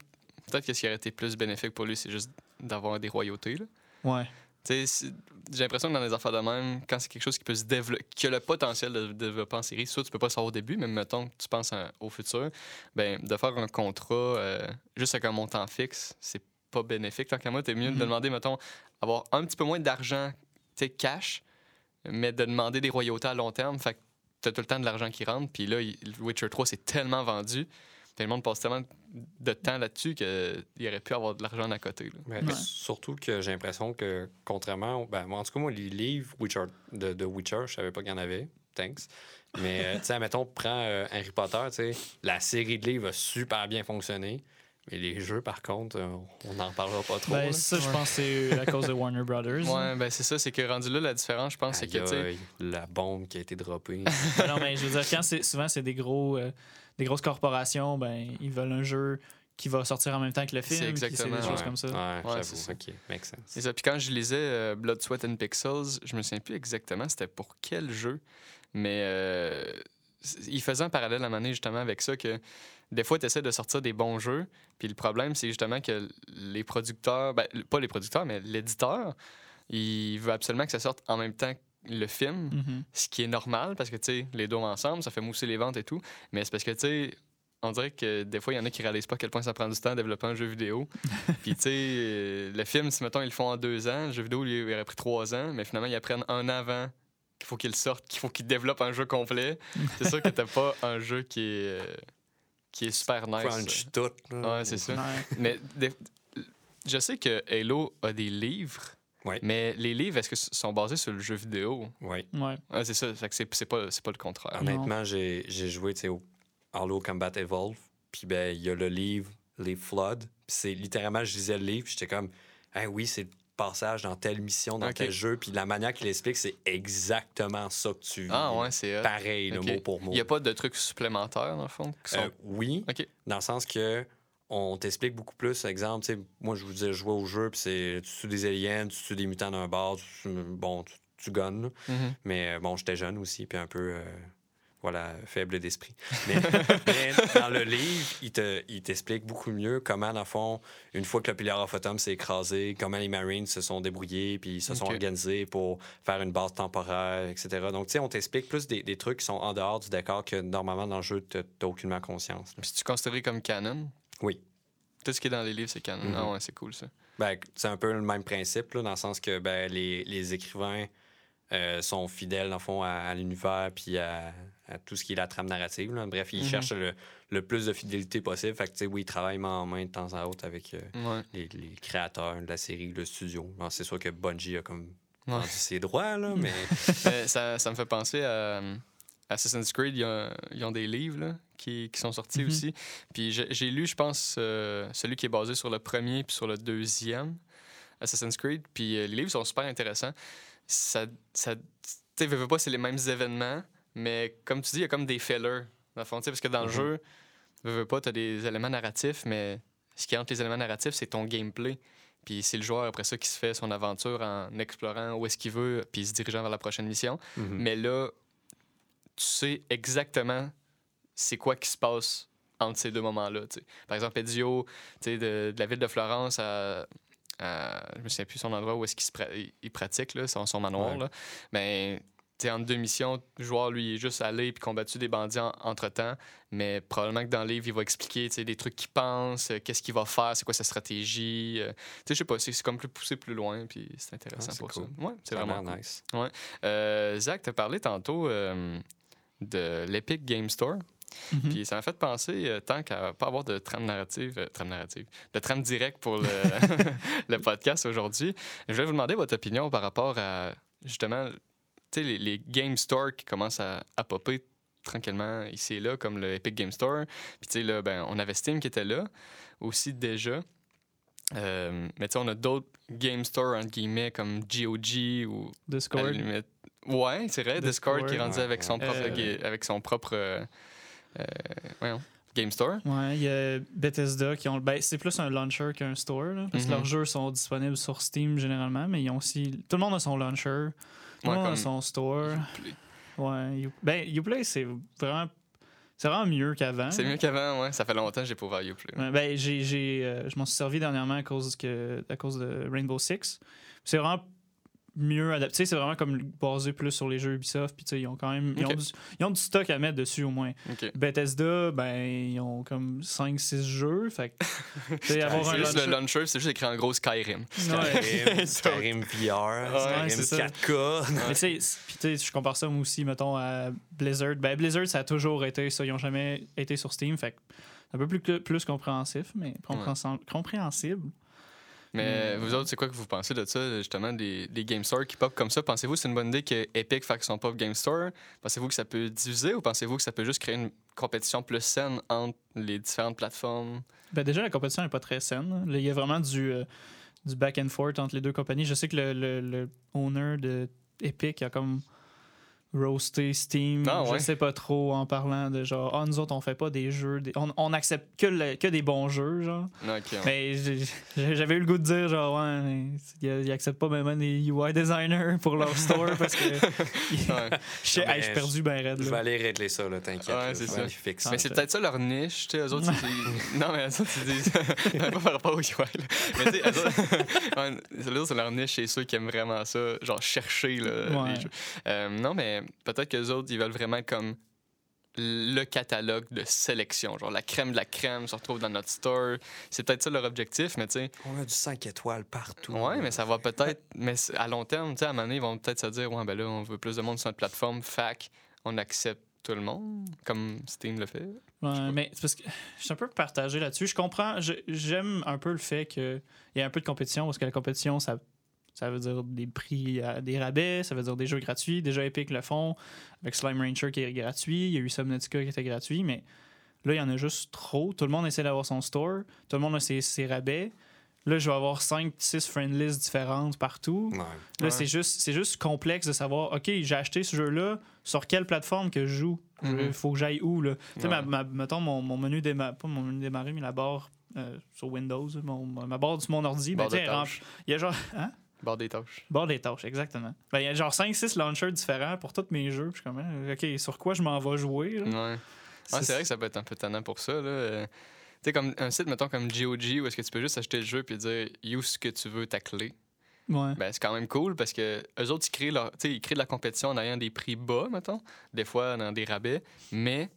peut-être que ce qui aurait été plus bénéfique pour lui, c'est juste d'avoir des royautés, là. Ouais. Tu sais, c'est- j'ai l'impression que dans les affaires de même, quand c'est quelque chose qui peut se développer, qui a le potentiel de se développer en série, soit tu peux pas le savoir au début, mais mettons que tu penses à- au futur, ben de faire un contrat euh, juste avec un montant fixe, c'est pas bénéfique. Tant qu'à moi, t'es mieux de Mhm. demander, mettons, avoir un petit peu moins d'argent, tu sais, cash, mais de demander des royautés à long terme. Fait que t'as tout le temps de l'argent qui rentre, puis là, il- Witcher 3, c'est tellement vendu, puis le monde passe tellement de temps là-dessus qu'il aurait pu avoir de l'argent à côté. Mais Ouais. Surtout que j'ai l'impression que, contrairement. Ben, moi, en tout cas, moi, les livres Witcher, de, de Witcher, je savais pas qu'il y en avait. Thanks. Mais, euh, tu sais, mettons, prends euh, Harry Potter, tu sais, la série de livres a super bien fonctionné. Mais les jeux, par contre, euh, on n'en parlera pas trop. Ben, ça, je pense que c'est (laughs) à cause de Warner Brothers. Ouais, ben c'est ça, c'est que rendu là, la différence, je pense, c'est que, tu la bombe qui a été droppée. (laughs) Ben non, mais je veux dire, quand c'est, souvent, c'est des, gros, euh, des grosses corporations, ben, ils veulent un jeu qui va sortir en même temps que le film. C'est exactement, des choses Ouais, comme ça. Ouais, Ouais, j'avoue. c'est ça. OK, make sense. C'est ça. Puis quand je lisais euh, Blood, Sweat and Pixels, je me souviens plus exactement c'était pour quel jeu, mais euh, il faisait un parallèle à un moment donné, justement avec ça que des fois tu essaies de sortir des bons jeux, puis le problème c'est justement que les producteurs, ben, pas les producteurs, mais l'éditeur, il veut absolument que ça sorte en même temps que le film, Mhm. ce qui est normal parce que tu sais les deux ensemble, ça fait mousser les ventes et tout, mais c'est parce que tu sais on dirait que des fois, il y en a qui réalisent pas à quel point ça prend du temps à développer un jeu vidéo. (laughs) Puis, tu sais, euh, le film, si mettons, ils le font en deux ans, le jeu vidéo, lui, il aurait pris trois ans, mais finalement, ils apprennent un an avant qu'il faut qu'il sorte, qu'il faut qu'il développe un jeu complet. (laughs) C'est sûr que t'as pas un jeu qui est, euh, qui est super nice. Crunch tout. là. Ouais, c'est ça. Ouais. Mais des- je sais que Halo a des livres, Ouais. mais les livres, est-ce que sont basés sur le jeu vidéo? Ouais. Ouais. Ah, c'est ça, c'est c'est pas, c'est pas le contraire. Honnêtement, j'ai j'ai joué tu sais, au Halo Combat Evolve. Puis ben, il y a le livre Les Floods. Puis c'est littéralement, je lisais le livre. puis J'étais comme, ah oui, c'est le passage dans telle mission, dans tel jeu. Puis la manière qu'il explique, c'est exactement ça que tu vis. Ah ouais, c'est. Pareil, le mot pour mot. Il n'y a pas de trucs supplémentaires, dans le fond? Qui sont... Euh, oui, dans le sens que on t'explique beaucoup plus. Exemple, tu sais, moi, je vous disais, je jouais au jeu, puis c'est tu tues des aliens, tu tues des mutants d'un bar, tu, bon, tu, tu gunnes. là. Mhm. Mais bon, j'étais jeune aussi, puis un peu, euh, voilà, faible d'esprit. (laughs) Mais, mais dans le livre, il te- il t'explique beaucoup mieux comment, dans le fond, une fois que le Pillar of Autumn s'est écrasé, comment les Marines se sont débrouillés, puis ils se sont organisés pour faire une base temporaire, etc. Donc, tu sais, on t'explique plus des, des trucs qui sont en dehors du décor que normalement dans le jeu, tu n'as aucunement conscience. Puis c'est-tu considéré comme canon? Oui. Tout ce qui est dans les livres, c'est canon. Mhm. Ah ouais, c'est cool ça. Ben, c'est un peu le même principe, là, dans le sens que ben, les, les écrivains euh, sont fidèles, dans le fond, à, à l'univers puis à, à tout ce qui est la trame narrative. là. Bref, ils Mhm. cherchent le, le plus de fidélité possible. Fait que, oui, ils travaillent main en main de temps à autre avec euh, Ouais. les, les créateurs de la série, le studio. C'est sûr que Bungie a comme Ouais. ses droits, là, mais... (laughs) Mais ça, ça me fait penser à Assassin's Creed. Ils ont, ils ont des livres là, qui, qui sont sortis Mhm. aussi. Puis j'ai lu, je pense, euh, celui qui est basé sur le premier puis sur le deuxième Assassin's Creed. Puis euh, les livres sont super intéressants. Ça, ça, tu sais, veux pas, c'est les mêmes événements, mais comme tu dis, il y a comme des fillers, dans le fond, parce que dans le Mhm. jeu, veux, veux pas, tu as des éléments narratifs, mais ce qui est entre les éléments narratifs, c'est ton gameplay. Puis c'est le joueur après ça qui se fait son aventure en explorant où est-ce qu'il veut, puis se dirigeant vers la prochaine mission. Mhm. Mais là, tu sais exactement c'est quoi qui se passe entre ces deux moments-là. Par exemple, sais, de, de la ville de Florence à. à- je me souviens plus son endroit où est-ce qu'il pra- il- pratique, là, son, son manoir. Ouais. Là. Mais deux missions, le joueur, lui, est juste allé puis combattu des bandits en- entre-temps. Mais probablement que dans le livre, il va expliquer tu sais, des trucs qu'il pense, euh, qu'est-ce qu'il va faire, c'est quoi sa stratégie. euh, tu sais, je sais pas, c'est c'est comme plus poussé plus loin, puis c'est intéressant Ah, c'est pour cool. ça. Ouais, c'est vraiment cool. nice. Euh, Zach, tu as parlé tantôt euh, de l'Epic Game Store. Mhm. Puis ça m'a fait penser, euh, tant qu'à pas avoir de trame narrative, euh, trame narrative, de trame directe pour le, (laughs) le podcast aujourd'hui, je voulais vous demander votre opinion par rapport à justement, sais, les, les Game Store qui commencent à, à popper tranquillement ici et là, comme le Epic Game Store. Puis tu sais, là, ben, on avait Steam qui était là aussi déjà. Euh, mais tu sais, on a d'autres Game Store, entre guillemets, comme GOG ou Discord. limite. Ouais, c'est vrai, Discord, Discord. qui est rendu Ouais, avec son propre, Euh, avec son propre euh, voyons, Game Store. Ouais, il y a Bethesda qui ont. Ben, c'est plus un launcher qu'un store, là, parce que leurs jeux sont disponibles sur Steam généralement, mais ils ont aussi. Tout le monde a son launcher, Ouais, comme a son store. Uplay. Ouais, You- ben, Uplay, c'est vraiment. C'est vraiment mieux qu'avant. C'est mieux qu'avant, ouais. Ça fait longtemps que j'ai pas ouvert Uplay. Ouais, ben, j'ai, euh, je m'en suis servi dernièrement à cause, que, à cause de Rainbow Six. C'est vraiment mieux adapté. C'est vraiment comme basé plus sur les jeux Ubisoft. Puis tu sais, ils ont quand même ils ont, du, ils ont du stock à mettre dessus au moins. Bethesda, ben, ils ont comme 5-6 jeux. Fait que, tu sais, (laughs) avoir un C'est juste launcher- le launcher, c'est juste écrit en gros Skyrim. Ouais. Skyrim, (laughs) Skyrim VR, Ouais. Skyrim 4K. Mais tu sais, c- puis tu sais, je compare ça moi aussi, mettons, à Blizzard. Ben, Blizzard, ça a toujours été ça. Ils n'ont jamais été sur Steam. Fait que c'est un peu plus, plus compréhensif, mais compréhensi- compréhensible. Mais Hmm. vous autres, c'est quoi que vous pensez de ça, justement, des, des Game Store qui pop comme ça? Pensez-vous que c'est une bonne idée que Epic fasse son propre Game Store? Pensez-vous que ça peut diviser ou pensez-vous que ça peut juste créer une compétition plus saine entre les différentes plateformes? Ben déjà, la compétition n'est pas très saine. Là, Il y a vraiment du, euh, du back and forth entre les deux compagnies. Je sais que le, le, le owner de Epic a comme roasté Steam. Ah, ouais. Je sais pas trop en parlant de genre, ah, nous autres, on fait pas des jeux. des- On, on accepte que, le- que des bons jeux, genre. Ouais. Mais j'avais eu le goût de dire, genre, ouais, mais ils, ils acceptent pas même des UI designers pour leur store parce que. (laughs) (laughs) Ouais. Je hey, je suis perdu ben raide. Je vais aller régler ça, là, t'inquiète. Ouais, c'est ça. fixer Mais c'est ça- peut-être ça leur niche, tu sais, eux autres, c'est... (laughs) non, mais eux autres, ils disent... non, pas par rapport aux UI, là. Mais tu sais, eux autres... ouais, eux autres, c'est leur niche, c'est ceux qui aiment vraiment ça, genre chercher, là, Ouais. les jeux. Euh, non, mais peut-être que les autres, ils veulent vraiment comme le catalogue de sélection, genre la crème de la crème se retrouve dans notre store. C'est peut-être ça leur objectif, mais tu sais, On a du 5 étoiles partout. ouais, mais ça va peut-être, (laughs) mais à long terme, tu sais, à un moment donné, ils vont peut-être se dire, ouais, ben là, on veut plus de monde sur notre plateforme, fac, on accepte tout le monde, comme Steam le fait. Ouais, mais c'est parce que je suis un peu partagé là-dessus. Je comprends, j'aime un peu le fait qu'il y ait un peu de compétition parce que la compétition, ça, ça veut dire des prix, à- des rabais, ça veut dire des jeux gratuits. Déjà, Epic le font avec Slime Rancher qui est gratuit. Il y a eu Subnautica qui était gratuit, mais là, il y en a juste trop. Tout le monde essaie d'avoir son store, tout le monde a ses, ses rabais. Là, je vais avoir 5-6 friendlies différentes partout. Ouais. Là, Ouais. c'est juste, c'est juste complexe de savoir, OK, j'ai acheté ce jeu-là, sur quelle plateforme que je joue? Il Mhm. faut que j'aille où, là? Tu sais, ma, Ouais. ma- mettons, mon, mon menu démarrer, pas mon menu démarrer, mais la barre euh, sur Windows, mon- ma barre sur mon ordi, ben, il y a genre, (laughs) hein? Barre des tâches. Barre des tâches, exactement. Ben, il y a genre 5-6 launchers différents pour tous mes jeux. Puis je suis comme, hein, OK, sur quoi je m'en vais jouer? là? Ouais. Ouais, c'est vrai que ça peut être un peu tannant pour ça. Là. Euh, Tu sais, comme un site, mettons, comme GOG, où est-ce que tu peux juste acheter le jeu puis dire use ce que tu veux, ta clé. Ouais. Ben, c'est quand même cool parce que eux autres, ils créent, leur, tu sais, ils créent de la compétition en ayant des prix bas, mettons, des fois dans des rabais, mais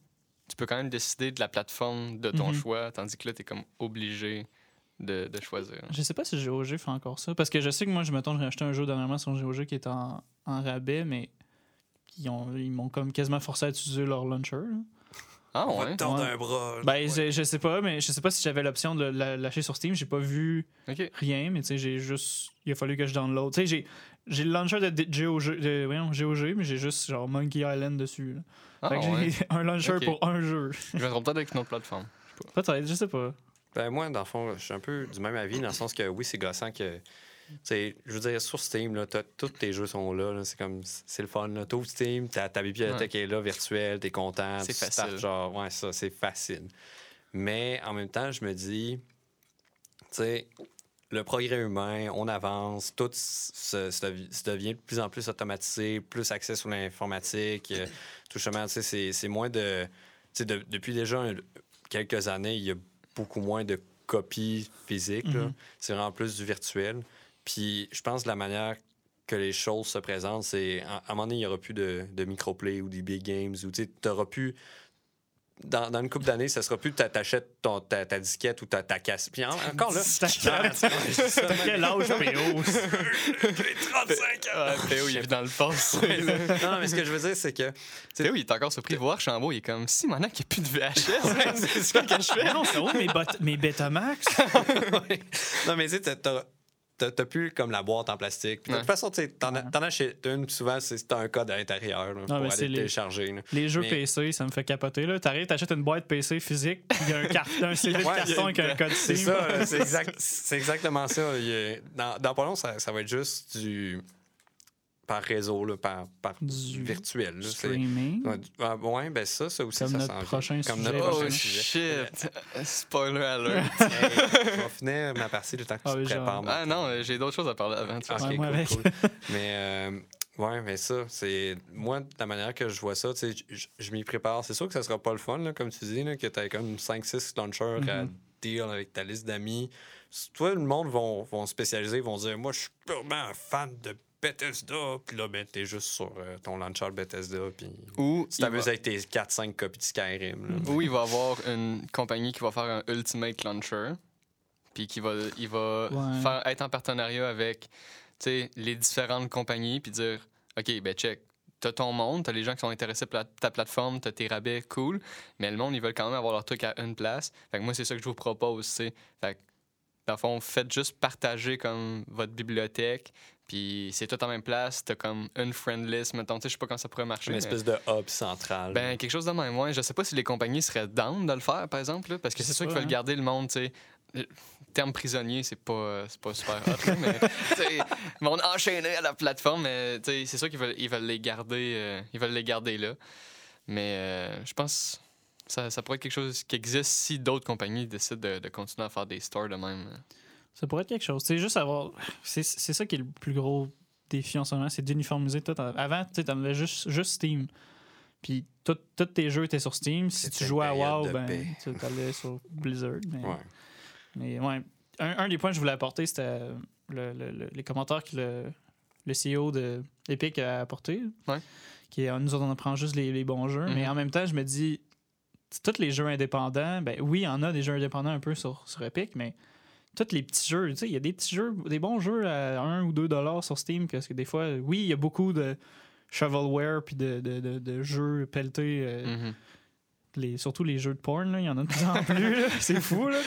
tu peux quand même décider de la plateforme de ton Mhm. choix, tandis que là, tu es comme obligé de, de choisir. Je sais pas si GOG fait encore ça. Parce que je sais que moi, je mettons, j'ai acheté un jeu dernièrement sur GOG qui est en, en rabais, mais ils ont- ils m'ont comme quasiment forcé à utiliser leur launcher. là. Ah ouais? Ouais. un bras. Ben, Ouais. je, je sais pas, mais je sais pas si j'avais l'option de la- lâcher sur Steam. J'ai pas vu rien, mais tu sais, j'ai juste. Il a fallu que je download. Tu sais, j'ai, j'ai le launcher de GOG, de, voyons, GOG, mais j'ai juste genre Monkey Island dessus. là. Ah fait que ouais. j'ai (laughs) un launcher pour un jeu. Je me trompe peut-être avec une autre plateforme. Peut-être, je sais pas. Ben, moi, dans le fond, je suis un peu du même avis, dans le sens que oui, c'est gossant que. Je veux dire, sur Steam, là, tous tes jeux sont là. là, c'est comme. C'est le fun. T'ouvres Steam, ta, ta bibliothèque est là, virtuelle, t'es content. C'est startes, facile. genre, ouais, ça, c'est facile. Mais en même temps, je me dis. Tu sais, le progrès humain, on avance, tout se, se- se devient de plus en plus automatisé, plus accès sur l'informatique. euh, tout chemin, tu sais, c'est- c'est moins de, tu sais, de- Depuis déjà un- quelques années, il y a beaucoup moins de copies physiques. là. Mhm. C'est vraiment plus du virtuel. Puis je pense que la manière que les choses se présentent, c'est à, à un moment donné, il n'y aura plus de, de microplay ou des big games. Ou tu n'auras plus. Dans, dans une couple d'années, ça sera plus t'a- t'achètes ton- ta, ta disquette ou ta, ta casse. Puis en- encore là. (laughs) T'as T'as quel (laughs) âge, PO? J'ai 35 ans! Ah, Théo, il est dans le passé. Non, mais ce que je veux dire, c'est que. Théo, il est encore surpris de voir Chambaud. Il est comme, si maintenant qu'il n'y a plus de VHS, (laughs) c'est ce que je fais. Non, c'est où mes Betamax? non, mais tu sais, t'as- plus comme la boîte en plastique. Puis de toute façon, t'en as- t'en achètes une, puis souvent, c'est t'as un code à l'intérieur là, pour mais aller les- télécharger. là. Les jeux Mais- PC, ça me fait capoter. là. T'arrives, t'achètes une boîte PC physique, puis il y a un, car- (laughs) un CD de carton avec un code C'est ça, c'est exact- c'est exactement ça. Dans, dans pas long, ça, ça va être juste du par réseau, là, par, par Du virtuel. là. Streaming? Ouais, du- ah, ouais, ben ça, ça aussi, Comme ça notre prochain Comme sujet. notre Oh prochain sujet. shit! (laughs) Spoiler alert. (laughs) Hey, je vais finir ma partie le temps que Ah tu te prépares. Ah non, j'ai d'autres choses à parler avant. tu Ah, vois. ok, Ouais, moi cool, avec. cool. (laughs) Mais euh, ouais, mais ça, c'est moi la manière que je vois ça, tu sais, je- je m'y prépare. C'est sûr que ça sera pas le fun, là, comme tu dis, là, que tu as comme 5-6 launchers à Mhm. deal avec ta liste d'amis. Toi, le monde vont, vont spécialiser, vont dire Moi, je suis purement un fan de Bethesda. Puis là, ben, t'es juste sur euh, ton launcher Bethesda. Puis Ou tu il, t'amuses va, avec tes 4-5 copies de Skyrim. là. ou il va avoir une compagnie qui va faire un Ultimate Launcher, puis qui va, il va Ouais. faire, être en partenariat avec tu sais, les différentes compagnies, puis dire OK, ben check. T'as ton monde, t'as les gens qui sont intéressés par ta plateforme, t'as tes rabais, cool. Mais le monde, ils veulent quand même avoir leur truc à une place. Fait que moi, c'est ça que je vous propose, tu sais. Fait que, dans le fond, faites juste partager comme votre bibliothèque, puis c'est tout en même place. T'as comme une friend list, mettons. Tu sais, je sais pas comment ça pourrait marcher. Une mais- espèce de hub central. ben, quelque chose de même. Ouais. Je sais pas si les compagnies seraient down de le faire, par exemple, là, parce que c'est sûr qu'ils veulent hein. garder le monde, tu sais. Le terme prisonnier, c'est pas, euh, pas super hot, là, mais (laughs) vont enchaîner à la plateforme, mais tu sais, c'est sûr qu'ils veulent, ils veulent les garder, euh, ils veulent les garder là. Mais euh, je pense ça, ça pourrait être quelque chose qui existe si d'autres compagnies décident de, de continuer à faire des stores de même. Ça pourrait être quelque chose. C'est juste avoir. C'est c'est ça qui est le plus gros défi en ce moment, c'est d'uniformiser tout. Avant, tu sais, t'en avais juste, juste Steam. Puis tout- tous tes jeux étaient sur Steam. Si tu jouais à WoW, ben, tu allais sur Blizzard. Mais, Ouais. mais ouais. Un, un des points que je voulais apporter, c'était le- le- le- les commentaires que le, le CEO de Epic a apporté. Ouais. Qui est, nous, on en prend juste les, les bons jeux. Mais Mhm. en même temps, je me dis, tous les jeux indépendants, ben oui, il y en a des jeux indépendants un peu sur, sur Epic, mais tous les petits jeux, tu sais, il y a des petits jeux, des bons jeux à 1 ou 2 dollars sur Steam, parce que des fois, oui, il y a beaucoup de shovelware puis de, de, de- de jeux pelletés, euh, Mhm. les, surtout les jeux de porn, là, il y en a de plus en plus, (laughs) c'est fou, là.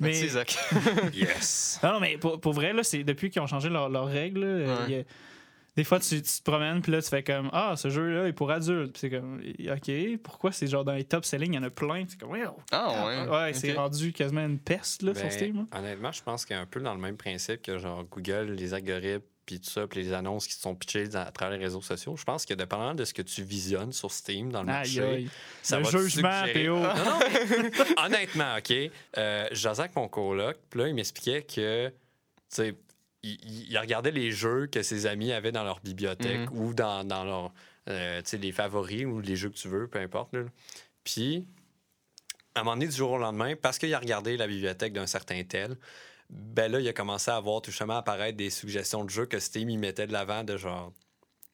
Merci, Zach. (laughs) Yes. Non, non, mais pour, pour vrai, là, c'est depuis qu'ils ont changé leurs règles. euh, Ouais. Des fois, tu, tu te promènes, puis là, tu fais comme Ah, ce jeu-là est pour adultes. Puis c'est comme OK, pourquoi c'est genre dans les top selling, il y en a plein. C'est comme Wow. Ah, ouais. Ouais, c'est rendu quasiment une peste là, Ben, sur Steam. là. Honnêtement, je pense qu'il y a un peu dans le même principe que genre Google, les algorithmes, puis tout ça, puis les annonces qui sont pitchées à travers les réseaux sociaux. Je pense que dépendamment de ce que tu visionnes sur Steam dans le marché, aïe. ça Le va te jugement. Non, non, mais (laughs) honnêtement, OK. Euh, jasais avec mon coloc, puis là, il m'expliquait que, tu sais, il, il- il regardait les jeux que ses amis avaient dans leur bibliothèque ou dans, dans leur, euh, les favoris ou les jeux que tu veux, peu importe. là. Puis, à un moment donné, du jour au lendemain, parce qu'il a regardé la bibliothèque d'un certain tel, ben là, il a commencé à voir tout simplement apparaître des suggestions de jeux que Steam y mettait de l'avant de genre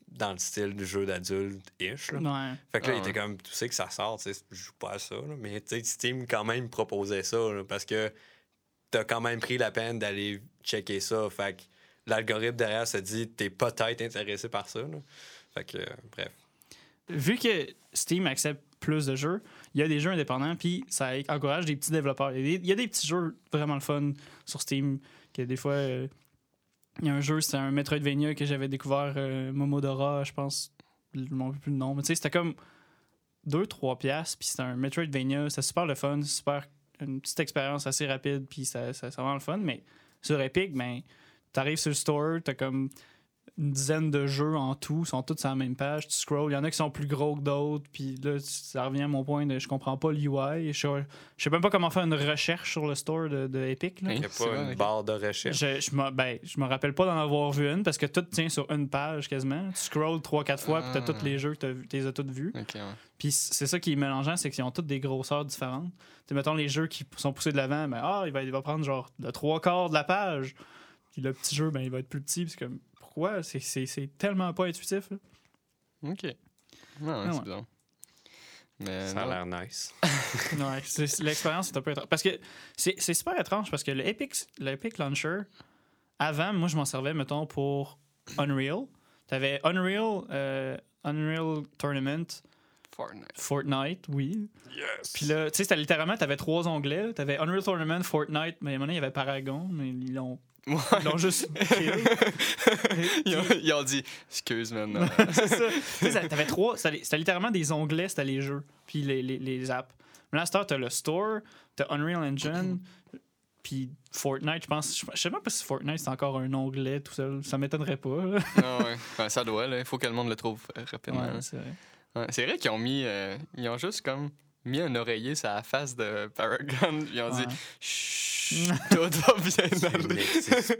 dans le style du jeu d'adulte-ish. Ouais. Fait que là, Ah il était ouais. comme, tu sais que ça sort, tu sais, je joue pas à ça, là, mais Steam quand même proposait ça, là, parce que t'as quand même pris la peine d'aller checker ça. Fait que l'algorithme derrière se dit, t'es peut-être intéressé par ça. Fait que, euh, bref. Vu que Steam accepte plus de jeux, il y a des jeux indépendants, puis ça encourage des petits développeurs. Il y, a des, petits jeux vraiment le fun sur Steam, des fois, euh, il y a un jeu, c'était un Metroidvania que j'avais découvert, euh, Momodora, je pense, je ne me rappelle plus le nom, mais tu sais, c'était comme 2-3 piastres, puis c'était un Metroidvania, c'était super le fun, super, une petite expérience assez rapide, puis ça, ça, le fun, mais sur Epic, ben, t'arrives sur le store, t'as comme une dizaine de jeux en tout, ils sont tous sur la même page. Tu scrolls, il y en a qui sont plus gros que d'autres, puis là, ça revient à mon point de je comprends pas l'UI. Je, sais- je sais même pas comment faire une recherche sur le store de, de Epic. là. Il n'y a pas une barre de recherche. Je, je, me, ben, je me rappelle pas d'en avoir vu une parce que tout tient sur une page quasiment. Tu scrolls 3-4 fois, puis t'as Ah. tous les jeux vu- t'es as tous vus. Ouais. Puis c'est ça qui est mélangeant, c'est qu'ils ont toutes des grosseurs différentes. Tu sais, mettons les jeux qui sont poussés de l'avant, ben, ah, il va, il va prendre genre le trois quarts de la page. Puis le petit jeu, ben, il va être plus petit. Puis c'est comme, pourquoi C'est- C'est c'est tellement pas intuitif. là. Ok. Ouais, ouais, ouais. c'est bizarre. Mais Ça a non. l'air nice. (laughs) Ouais, l'expérience est un peu étrange. Parce que c'est c'est super étrange parce que le Epic, le Epic Launcher, avant, moi, je m'en servais, mettons, pour Unreal. T'avais Unreal, euh, Unreal Tournament, Fortnite. Fortnite, oui. Yes! Puis là, tu sais, c'était littéralement, t'avais trois onglets. T'avais Unreal Tournament, Fortnite, mais à un moment donné, il y avait Paragon, mais ils l'ont Ouais. ils l'ont juste (laughs) kill. ils, ont, ils ont dit excuse maintenant. (laughs) c'est ça. Tu sais, t'avais trois. C'était littéralement des onglets, c'était les jeux, puis les, les, les apps. Mais là, à cette heure, t'as le store, t'as Unreal Engine, puis Fortnite, je pense. Je sais même pas si Fortnite c'est encore un onglet tout seul. Ça m'étonnerait pas. Ah ouais. Ouais, ça doit, là. Il faut que le monde le trouve euh, rapidement. Ouais, c'est vrai. Ouais, c'est vrai qu'ils ont mis. euh, ils ont juste comme mis un oreiller sur la face de Paragon. Ils ont Ouais. dit Chut, tout va bien (laughs) aller. plus.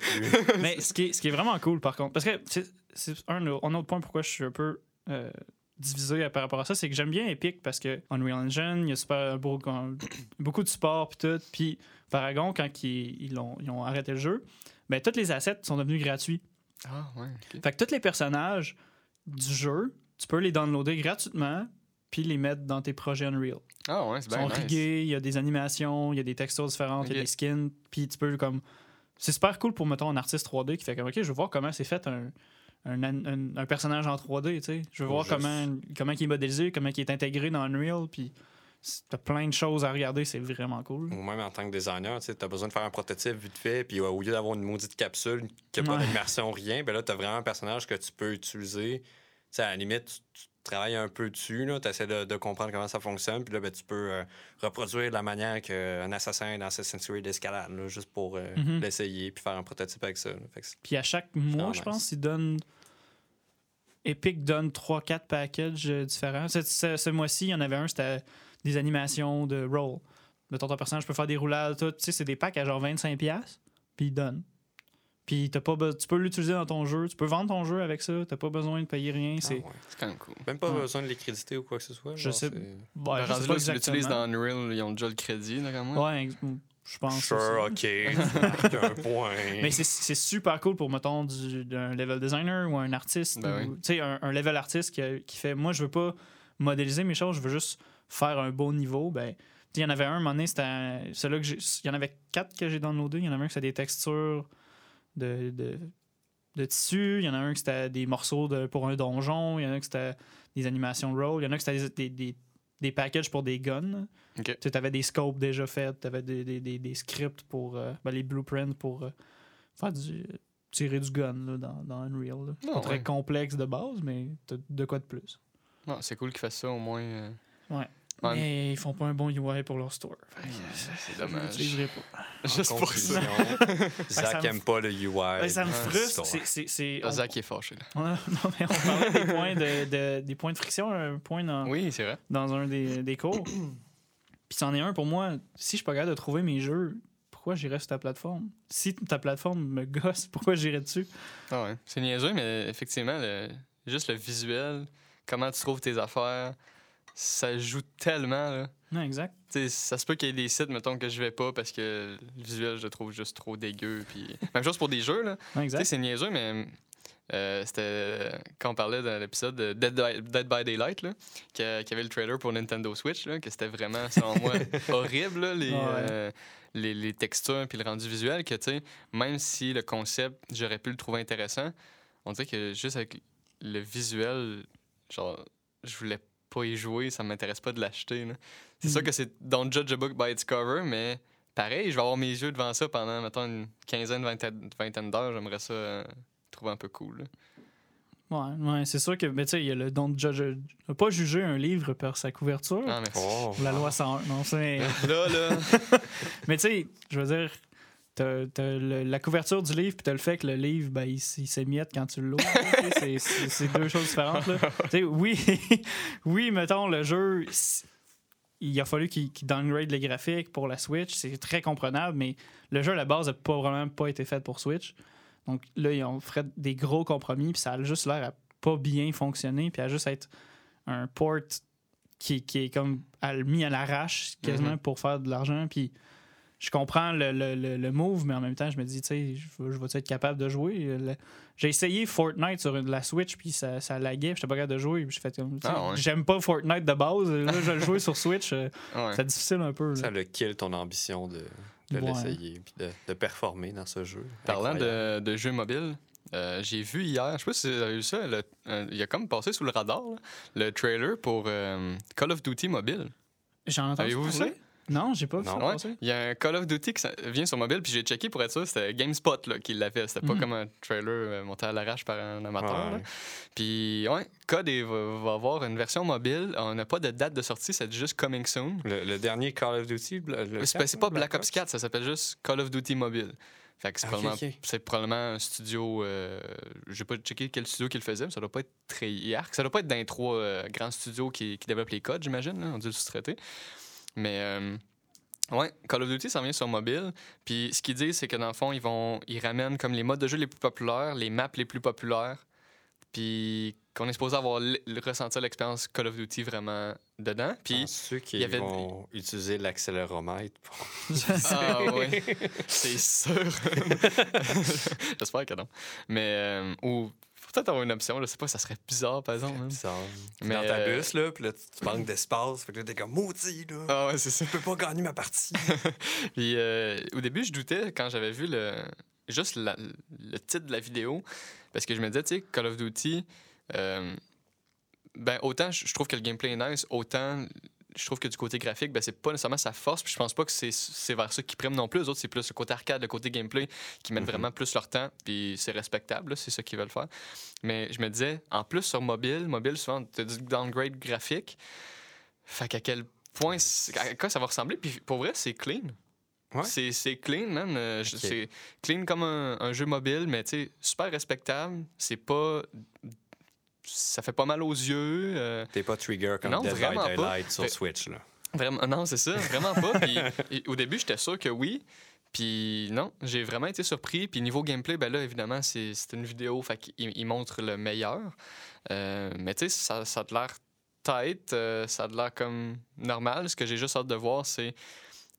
Mais ce qui, est, ce qui est vraiment cool, par contre, parce que c'est- c'est un, un autre point pourquoi je suis un peu euh, divisé par rapport à ça, c'est que j'aime bien Epic parce que Unreal Engine, il y a super beau- beaucoup de support puis tout. Puis Paragon, quand ils, ils, ont, ils ont arrêté le jeu, ben, tous les assets sont devenus gratuits. Ah ouais, ok. Fait que tous les personnages du jeu, tu peux les downloader gratuitement puis les mettre dans tes projets Unreal. Ah ouais, c'est Ils sont bien nice. rigués, il y a des animations, il y a des textures différentes, il y a des skins, puis tu peux comme. C'est super cool pour, mettons, un artiste 3D qui fait comme, OK, je veux voir comment c'est fait un, un, un- un personnage en 3D, tu sais. Je veux voir juste- comment, comment il est modélisé, comment il est intégré dans Unreal, puis t'as plein de choses à regarder, c'est vraiment cool. Ou même en tant que designer, tu as besoin de faire un prototype vite fait, puis euh, au lieu d'avoir une maudite capsule qui n'a pas Ouais. d'immersion, rien, ben là, tu as vraiment un personnage que tu peux utiliser. À la limite, tu, tu travailles un peu dessus, tu essaies de, de comprendre comment ça fonctionne, puis là, ben, tu peux euh, reproduire de la manière qu'un assassin dans Assassin's Creed escalade, là, juste pour euh, Mhm. l'essayer, puis faire un prototype avec ça. Puis à chaque mois, je pense, ils donnent. Epic donne 3-4 packages euh, différents. Ce, ce- ce mois-ci, il y en avait un, c'était des animations de roll. Mettons, ton personnage peut faire des roulades, tout. Tu sais, c'est des packs à genre 25$, puis ils donnent. Puis t'as pas be- tu peux l'utiliser dans ton jeu, tu peux vendre ton jeu avec ça, t'as pas besoin de payer rien. C'est... Ah ouais. C'est quand même cool. Même pas Ouais. besoin de les créditer ou quoi que ce soit. Je genre, sais- Ouais, Ben, je sais rendu pas si tu l'utilises dans Unreal, ils ont déjà le crédit, là, quand même. Ouais, ex- je pense. Sure. OK. (laughs) un point. Mais c'est, c'est super cool pour, mettons, du, d'un level designer ou un artiste. Ben ou- oui. Tu sais, un, un level artiste qui, qui fait Moi, je veux pas modéliser mes choses, je veux juste faire un beau niveau. Ben, il y en avait un, un moment donné, c'était un- celui-là que j'ai. Il y en avait quatre que j'ai downloadé. Il y en avait un qui c'était des textures de, de, de tissu. Il y en a un qui c'était des morceaux de, pour un donjon. Il y en a un qui c'était des animations roll. Il y en a qui c'était des, des, des, packages pour des guns. Ok. Tu avais des scopes déjà faits, tu avais des, des, des, des scripts pour. euh, ben, les blueprints pour euh, faire du. tirer du gun là, dans, dans Unreal. là. Ah, très ouais. complexe de base, mais t'as de quoi de plus. Non, c'est cool qu'ils fassent ça au moins. euh, Ouais. Ouais. Mais ils font pas un bon UI pour leur store. C'est Je dommage. l'utiliserai pas. Juste pour (laughs) ça. Zach me- aime pas le UI. Ben, ça me frustre. C'est, Ah, on- Zach est fâché, là. on, a- (laughs) non, mais on parlait des points de, de- des points de friction, un point dans, Oui, c'est vrai. dans un des, des cours. (coughs) Puis c'en est un pour moi. Si je suis pas capable de trouver mes jeux, pourquoi j'irais sur ta plateforme? Si ta plateforme me gosse, (laughs) pourquoi j'irais dessus? Ah ouais. C'est niaiseux, mais effectivement, le- juste le visuel, comment tu trouves tes affaires, ça joue tellement. Là. Non, exact. Tu sais, ça se peut qu'il y ait des sites, mettons, que je vais pas parce que le visuel, je le trouve juste trop dégueu. Puis... (laughs) Même chose pour des jeux, là. Non, exact. c'est niaiseux, mais euh, c'était quand on parlait dans l'épisode de Dead by, Dead by Daylight, là, qu'il y avait le trailer pour Nintendo Switch, là, que c'était vraiment, selon moi, (laughs) horrible, là, les, Ouais. euh, les, les textures puis le rendu visuel, que, même si le concept, j'aurais pu le trouver intéressant, on dirait que juste avec le visuel, genre, je voulais pas y jouer, ça m'intéresse pas de l'acheter. C'est Mm. sûr que c'est Don't judge a book by its cover, mais pareil, je vais avoir mes yeux devant ça pendant, mettons, une quinzaine, vingtaine, vingtaine d'heures. J'aimerais ça euh, trouver un peu cool. là. Ouais, ouais, c'est sûr que, mais tu sais, il y a le don't judge, ne pas juger un livre par sa couverture. Ah. Oh. La loi 101, non, c'est. (laughs) Là, là. (laughs) mais tu sais, je veux dire, t'as t'as le- la couverture du livre, puis t'as le fait que le livre, ben, il, s'émiette quand tu l'ouvres. c'est- c'est c'est deux choses différentes. Là. (laughs) Oui, (laughs) oui, mettons, le jeu, il a fallu qu'il qu'il downgrade les graphiques pour la Switch. C'est très comprenable, mais le jeu, à la base, n'a pas vraiment pas été fait pour Switch. Donc là, ils ont fait des gros compromis, puis ça a juste l'air à pas bien fonctionner, puis à juste être un port qui, qui est comme à- mis à l'arrache quasiment Mhm. pour faire de l'argent. Puis je comprends le, le, le, le move, mais en même temps, je me dis, tu sais, je je vais être capable de jouer? J'ai essayé Fortnite sur une- la Switch, puis ça, ça laguait, puis j'étais pas capable de jouer. Puis j'ai fait Ah ouais. j'aime pas Fortnite de base. Là, je le jouer sur Switch, euh, Ouais. c'est difficile un peu. là. Ça le kill ton ambition de, de Ouais. l'essayer puis de, de performer dans ce jeu. Parlant de, de jeux mobiles, euh, j'ai vu hier, je sais pas si vous avez vu ça, le- euh, il a comme passé sous le radar, là, le trailer pour euh, Call of Duty mobile. J'en entends Avez-vous vu parler? Non, j'ai pas vu ça. Ouais, il y a un Call of Duty qui vient sur mobile, puis j'ai checké pour être sûr, c'était GameSpot là, qui l'avait. C'était pas Mhm. comme un trailer euh, monté à l'arrache par un amateur. Ouais. Puis, ouais, COD est- va, va avoir une version mobile. On n'a pas de date de sortie, c'est juste coming soon. Le, le dernier Call of Duty, C'est 4, pas- Black Ops 4, ça s'appelle juste Call of Duty Mobile. Fait que c'est Ah, probablement, un studio. Euh, J'ai pas checké quel studio qui le faisait, mais ça doit pas être Treyarch. Ça doit pas être d'un trois euh, grands studios qui, qui développent les codes, j'imagine. On dû le sous-traiter. Mais. euh, Ouais, Call of Duty, ça vient sur mobile. Puis ce qu'ils disent, c'est que dans le fond, ils vont, ils ramènent comme les modes de jeu les plus populaires, les maps les plus populaires, puis qu'on est supposé avoir ressentir l'expérience Call of Duty vraiment dedans. Puis ceux qui avait- vont utiliser l'accéléromètre pour... (laughs) (laughs) Ah oui, c'est sûr. (laughs) J'espère que non. Mais, euh, ou peut-être avoir une option, je sais pas, ça serait bizarre par exemple. hein. bizarre. Mais, dans ta euh, bus, là, puis là, tu manques d'espace. Fait que là, t'es comme maudit, là. Ah ouais, c'est ça. Je peux pas gagner ma partie. (laughs) Puis euh, au début, je doutais quand j'avais vu le juste la- le titre de la vidéo, parce que je me disais, tu sais, Call of Duty, euh, ben autant je je trouve que le gameplay est nice, autant je trouve que du côté graphique, ben, c'est pas nécessairement sa force. Puis je pense pas que c'est vers ça qu'ils priment non plus. Les autres, c'est plus le côté arcade, le côté gameplay qui mettent Mhm. vraiment plus leur temps. Puis c'est respectable, c'est ça qu'ils veulent faire. Mais je me disais, en plus sur mobile, mobile, souvent, tu as du downgrade graphique. Fait qu'à quel point, à quoi ça va ressembler? Puis pour vrai, c'est clean. Ouais. C'est, clean, man. Euh. C'est clean comme un, un jeu mobile, mais tu super respectable. C'est pas. Ça fait pas mal aux yeux. euh, T'es pas trigger comme Non, Dead by pas. Sur Fait- Switch, là. Vraiment, non, c'est ça, vraiment pas. (laughs) Puis, et au début, j'étais sûr que oui. Puis non, j'ai vraiment été surpris. Puis niveau gameplay, ben là, évidemment, c'est une vidéo, fait qu'il il montre le meilleur. Euh, mais tu sais, ça, ça a de l'air tête, euh, ça a de l'air comme normal. Ce que j'ai juste hâte de voir, c'est.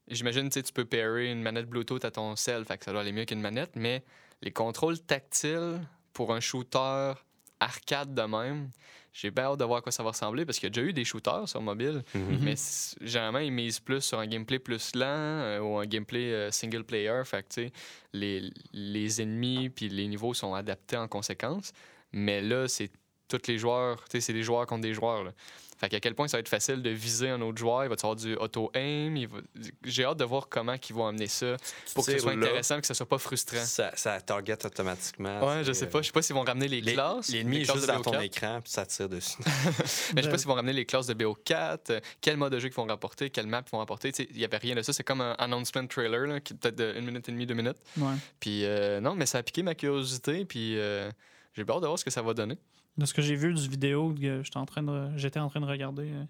J'imagine, tu sais, tu peux pairer une manette Bluetooth à ton cell, fait que ça doit aller mieux qu'une manette, mais les contrôles tactiles pour un shooter arcade de même, j'ai bien hâte de voir à quoi ça va ressembler parce qu'il y a déjà eu des shooters sur mobile. Mhm. Mais c- généralement, ils misent plus sur un gameplay plus lent euh, ou un gameplay euh, single player. Fait que, tu sais, les, les ennemis puis les niveaux sont adaptés en conséquence. Mais là, c'est tous les joueurs, tu sais, c'est des joueurs contre des joueurs. Là. Fait qu'à quel point ça va être facile de viser un autre joueur, il va y avoir du auto-aim? va- J'ai hâte de voir comment ils vont amener ça pour que ce soit intéressant, que ce soit pas frustrant. Ça, ça target automatiquement. Ouais, je sais pas. Je sais pas s'ils vont ramener les Les- classes. L'ennemi les est juste dans ton BO4. écran, puis ça tire dessus. (laughs) Mais je sais pas s'ils vont ramener les classes de BO4, euh, quel mode de jeu qu'ils vont rapporter, quelle map ils vont rapporter. Tu sais, Il y avait rien de ça. C'est comme un announcement trailer, là, qui peut-être de 1 minute et demie, deux minutes. Ouais. Puis euh, non, mais ça a piqué ma curiosité. Puis euh, j'ai hâte de voir ce que ça va donner. De ce que j'ai vu du vidéo que j'étais en train de, j'étais en train de regarder euh,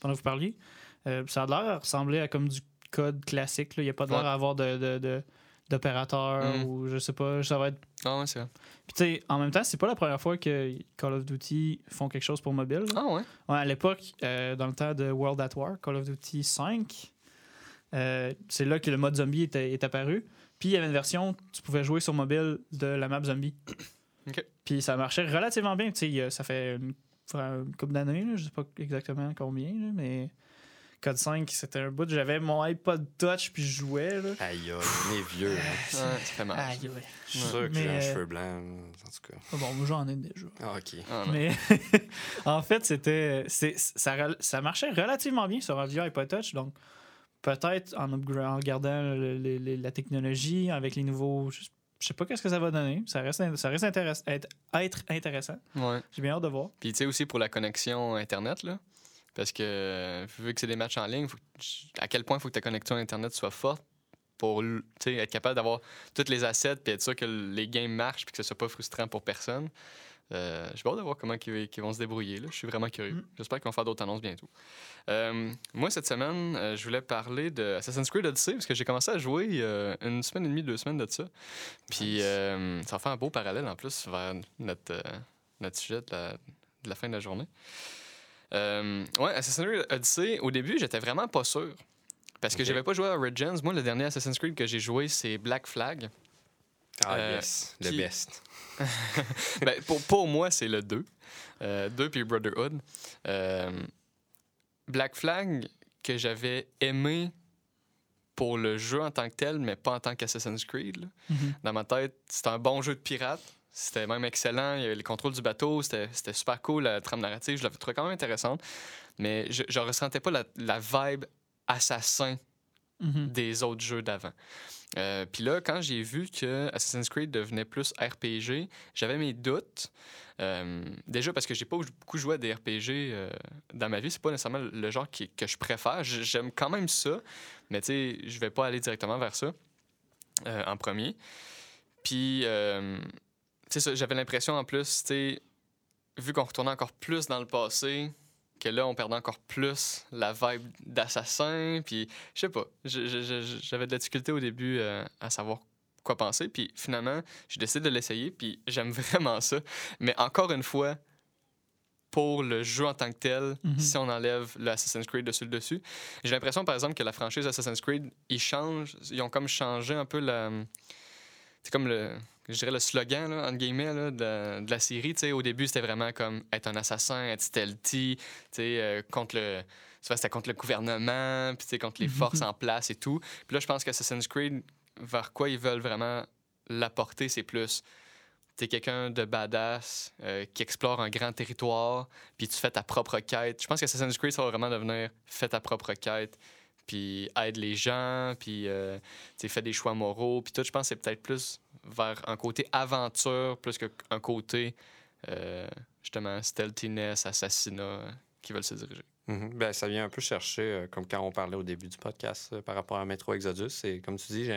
pendant que vous parliez, euh, ça a l'air à ressembler à comme du code classique. là. Il n'y a pas de l'air à avoir de, d'opérateur Mm. ou je sais pas. Ça va être. Ah ouais, c'est vrai. Puis tu sais, en même temps, c'est pas la première fois que Call of Duty font quelque chose pour mobile. là. Ah ouais. Ouais, à l'époque, euh, dans le temps de World at War, Call of Duty 5, euh, c'est là que le mode zombie était- est apparu. Puis il y avait une version, tu pouvais jouer sur mobile de la map zombie. Ok. Puis ça marchait relativement bien. Ça fait une, une couple d'années, là, je sais pas exactement combien, là, mais Code 5, c'était un bout. J'avais mon iPod Touch puis je jouais. Là. Aïe, aïe, on est vieux. hein. Ouais, ça fait mal. Aïe, ouais. Je suis sûr que j'ai un euh, cheveu blanc, en tout cas. Bon, moi, j'en ai déjà. Ah, OK. Ah. Mais (laughs) en fait, c'était ça, marchait relativement bien sur un vieux iPod Touch. Donc, peut-être en, en regardant le- le- le- la technologie avec les nouveaux. Je, sais pas qu'est-ce que ça va donner. Ça reste, ça reste intéress- être, être intéressant. Ouais. J'ai bien hâte de voir. Puis tu sais aussi pour la connexion Internet, là. Parce que euh, vu que c'est des matchs en ligne, faut que- à quel point il faut que ta connexion Internet soit forte pour être capable d'avoir toutes les assets puis être sûr que les games marchent puis que ce soit pas frustrant pour personne. Euh, J'ai hâte de voir comment ils, vont se débrouiller. Là. Je suis vraiment curieux. Mm. J'espère qu'ils vont faire d'autres annonces bientôt. Euh, moi, cette semaine, euh, je voulais parler de Assassin's Creed Odyssey parce que j'ai commencé à jouer euh, une semaine et demie, deux semaines de ça. Puis ça fait un beau parallèle en plus vers notre, notre sujet de la, de la fin de la journée. Ouais, Assassin's Creed Odyssey, au début, j'étais vraiment pas sûr. Parce que j'avais pas joué à Origins. Moi, le dernier Assassin's Creed que j'ai joué, c'est Black Flag. Ah, Euh, yes, le qui- best. (laughs) ben, pour, pour moi, c'est le 2. 2 puis Brotherhood. Euh, Black Flag, que j'avais aimé pour le jeu en tant que tel, mais pas en tant qu'Assassin's Creed. là. Mhm. Dans ma tête, c'était un bon jeu de pirate. C'était même excellent. Il y avait les contrôles du bateau. C'était super cool. La trame narrative, je l'avais trouvé quand même intéressante. Mais je ne ressentais pas la, la vibe assassin Mhm. des autres jeux d'avant. Euh, Puis là, quand j'ai vu que Assassin's Creed devenait plus RPG, j'avais mes doutes. Euh, déjà parce que j'ai pas beaucoup joué à des RPG euh, dans ma vie, c'est pas nécessairement le genre que je préfère. J'aime quand même ça, mais tu sais, je vais pas aller directement vers ça euh, en premier. Puis, tu sais, j'avais l'impression en plus, tu vu qu'on retournait encore plus dans le passé, que là, on perdait encore plus la vibe d'assassin. Puis, je sais pas, je- je- je- j'avais de la difficulté au début euh, à savoir quoi penser. Puis, finalement, j'ai décidé de l'essayer. Puis, j'aime (laughs) vraiment ça. Mais encore une fois, pour le jeu en tant que tel, Mhm. si on enlève le Assassin's Creed dessus le dessus, j'ai l'impression, par exemple, que la franchise Assassin's Creed, ils changent, ils ont comme changé un peu la. C'est comme le. Je dirais le slogan, là, entre guillemets, là, de, la- de la série. Tu sais, au début, c'était vraiment comme être un assassin, être stealthy, euh, contre le. C'était contre le gouvernement, puis contre les Mhm. forces en place et tout. Puis là, je pense qu'Assassin's Creed, vers quoi ils veulent vraiment l'apporter, c'est plus. T'es quelqu'un de badass euh, qui explore un grand territoire, puis tu fais ta propre quête. Je pense qu'Assassin's Creed, ça va vraiment devenir fais ta propre quête, puis aide les gens, puis euh, fais des choix moraux, puis tout. Je pense que c'est peut-être plus vers un côté aventure, plus qu'un côté, euh, justement, stealthiness, assassinat, euh, qui veulent se diriger. Ben, ça vient un peu chercher, euh, comme quand on parlait au début du podcast euh, par rapport à Metro Exodus. Et comme tu dis,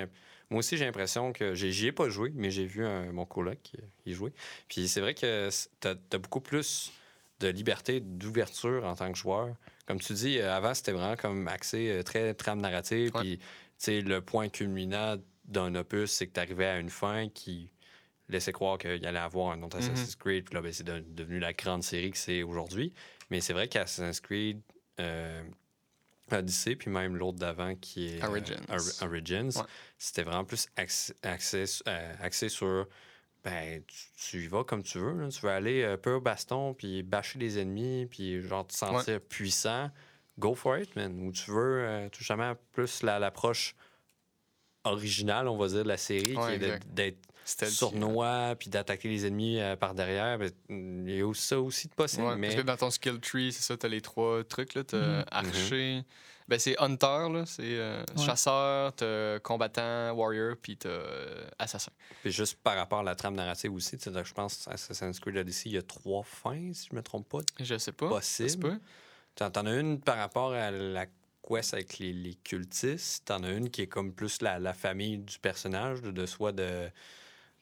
moi aussi, j'ai l'impression que j'y ai pas joué, mais j'ai vu mon coloc y jouer. Puis c'est vrai que tu as, beaucoup plus de liberté, d'ouverture en tant que joueur. Comme tu dis, avant, c'était vraiment comme axé très trame narrative. Puis, tu sais, le point culminant d'un opus, c'est que tu arrivais à une fin qui laissait croire qu'il allait avoir un autre Mhm. Assassin's Creed. Puis là, ben, c'est de- devenu la grande série que c'est aujourd'hui. Mais c'est vrai qu'Assassin's Creed euh, Odyssey, puis même l'autre d'avant qui est euh, Origins. Or- Origins, Ouais. c'était vraiment plus axé, axé, euh, axé sur ben, tu, tu y vas comme tu veux. Tu veux aller peu au baston, puis bâcher les ennemis, puis genre te sentir puissant. Go for it, man. Ou tu veux tout simplement plus la- l'approche originale, on va dire, de la série, Ouais, qui est d'être Stealthy, sournois, puis d'attaquer les ennemis euh, par derrière. Ben, Il y a aussi ça aussi de possible. Ouais, mais... Parce que dans ton skill tree, c'est ça, t'as les trois trucs. Là, t'as Mhm. archer. Ben, c'est hunter, là, c'est euh, Ouais. chasseur, t'as combattant, warrior, puis t'as euh, assassin. Puis juste par rapport à la trame narrative aussi, je pense Assassin's Creed Odyssey, il y a trois fins, si je me trompe pas, Je sais pas. Possible. t'en as une par rapport à la quest avec les, les cultistes? T'en as une qui est comme plus la, la famille du personnage, de, de soit de...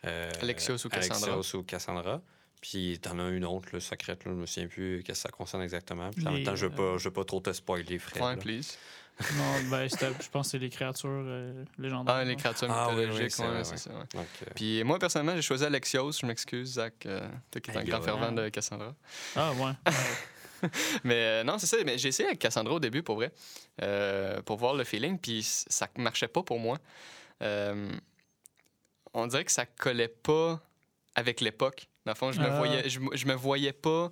euh, Alexios ou Cassandra. Alexios ou Cassandra. Puis t'en as une autre, le secrète, là, je me souviens plus qu'est-ce que ça concerne exactement. Puis en Les, même temps, je veux euh, pas, je veux pas trop te spoiler, Fred. Ouais, please. (laughs) Non, ben, je pense que c'est les créatures euh, légendaires. Ah, les créatures Ah, oui, oui, mythologiques, c'est ouais, ça. ouais. Donc, euh, Puis moi, personnellement, j'ai choisi Alexios. Je m'excuse, Zach, euh, toi qui es un grand fervent de Cassandra. Ah, ouais. (laughs) (laughs) Mais euh, non, c'est ça. Mais j'ai essayé avec Cassandra au début, pour vrai, euh, pour voir le feeling, puis ça marchait pas pour moi. Euh, on dirait que ça collait pas avec l'époque. Dans le fond, je me Ah. voyais, je, me- je me voyais pas.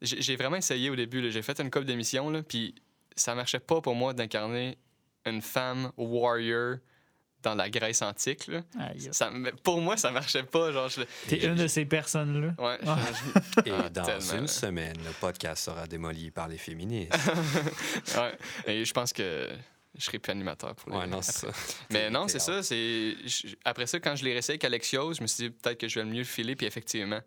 J'ai vraiment essayé au début. J'ai fait une couple d'émissions, puis ça marchait pas pour moi d'incarner une femme warrior dans la Grèce antique. Là. Ça, pour moi, ça marchait pas. Genre, je, T'es une de ces personnes-là? ouais, Ah. je- (laughs) Et Ah, dans tellement, une semaine, le podcast sera démoli par les féministes. (laughs) ouais. Et je pense que je serai plus animateur pour les ouais, non, c'est ça. Mais non, c'est ça. C'est je- après ça, quand je l'ai réessayé avec Alexios, je me suis dit peut-être que je vais le mieux le filer. Puis effectivement,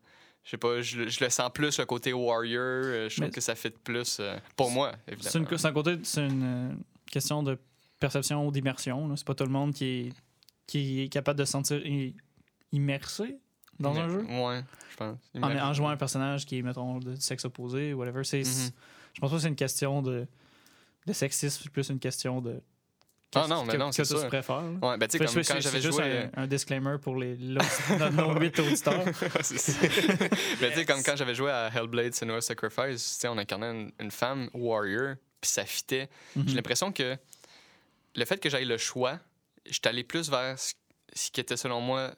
je sais pas, je, le- je le sens plus le côté warrior. euh, Je trouve Mais- que ça fit plus euh, pour moi, C'est évidemment. une- c'est un côté, c'est une euh, question de perception d'immersion. C'est pas tout le monde qui est, qui est capable de se sentir immersé dans un Mais- jeu? Ouais, je pense. En, en jouant un personnage qui est, mettons, de sexe opposé, whatever. C'est, Mhm. Je pense pas que c'est une question de, de sexisme, c'est plus une question de. Ah non, mais non, c'est tu préfères. Ouais, ben tu sais, comme quand j'avais c'est juste joué. un, un disclaimer pour les, nos 8 auditeurs. (laughs) Ça. (laughs) Mais tu sais, comme quand j'avais joué à Hellblade Senua's Sacrifice, tu sais, on incarnait une, une femme warrior, puis ça fitait. Mhm. J'ai l'impression que le fait que j'aille le choix, j'étais allé plus vers ce, qui était selon moi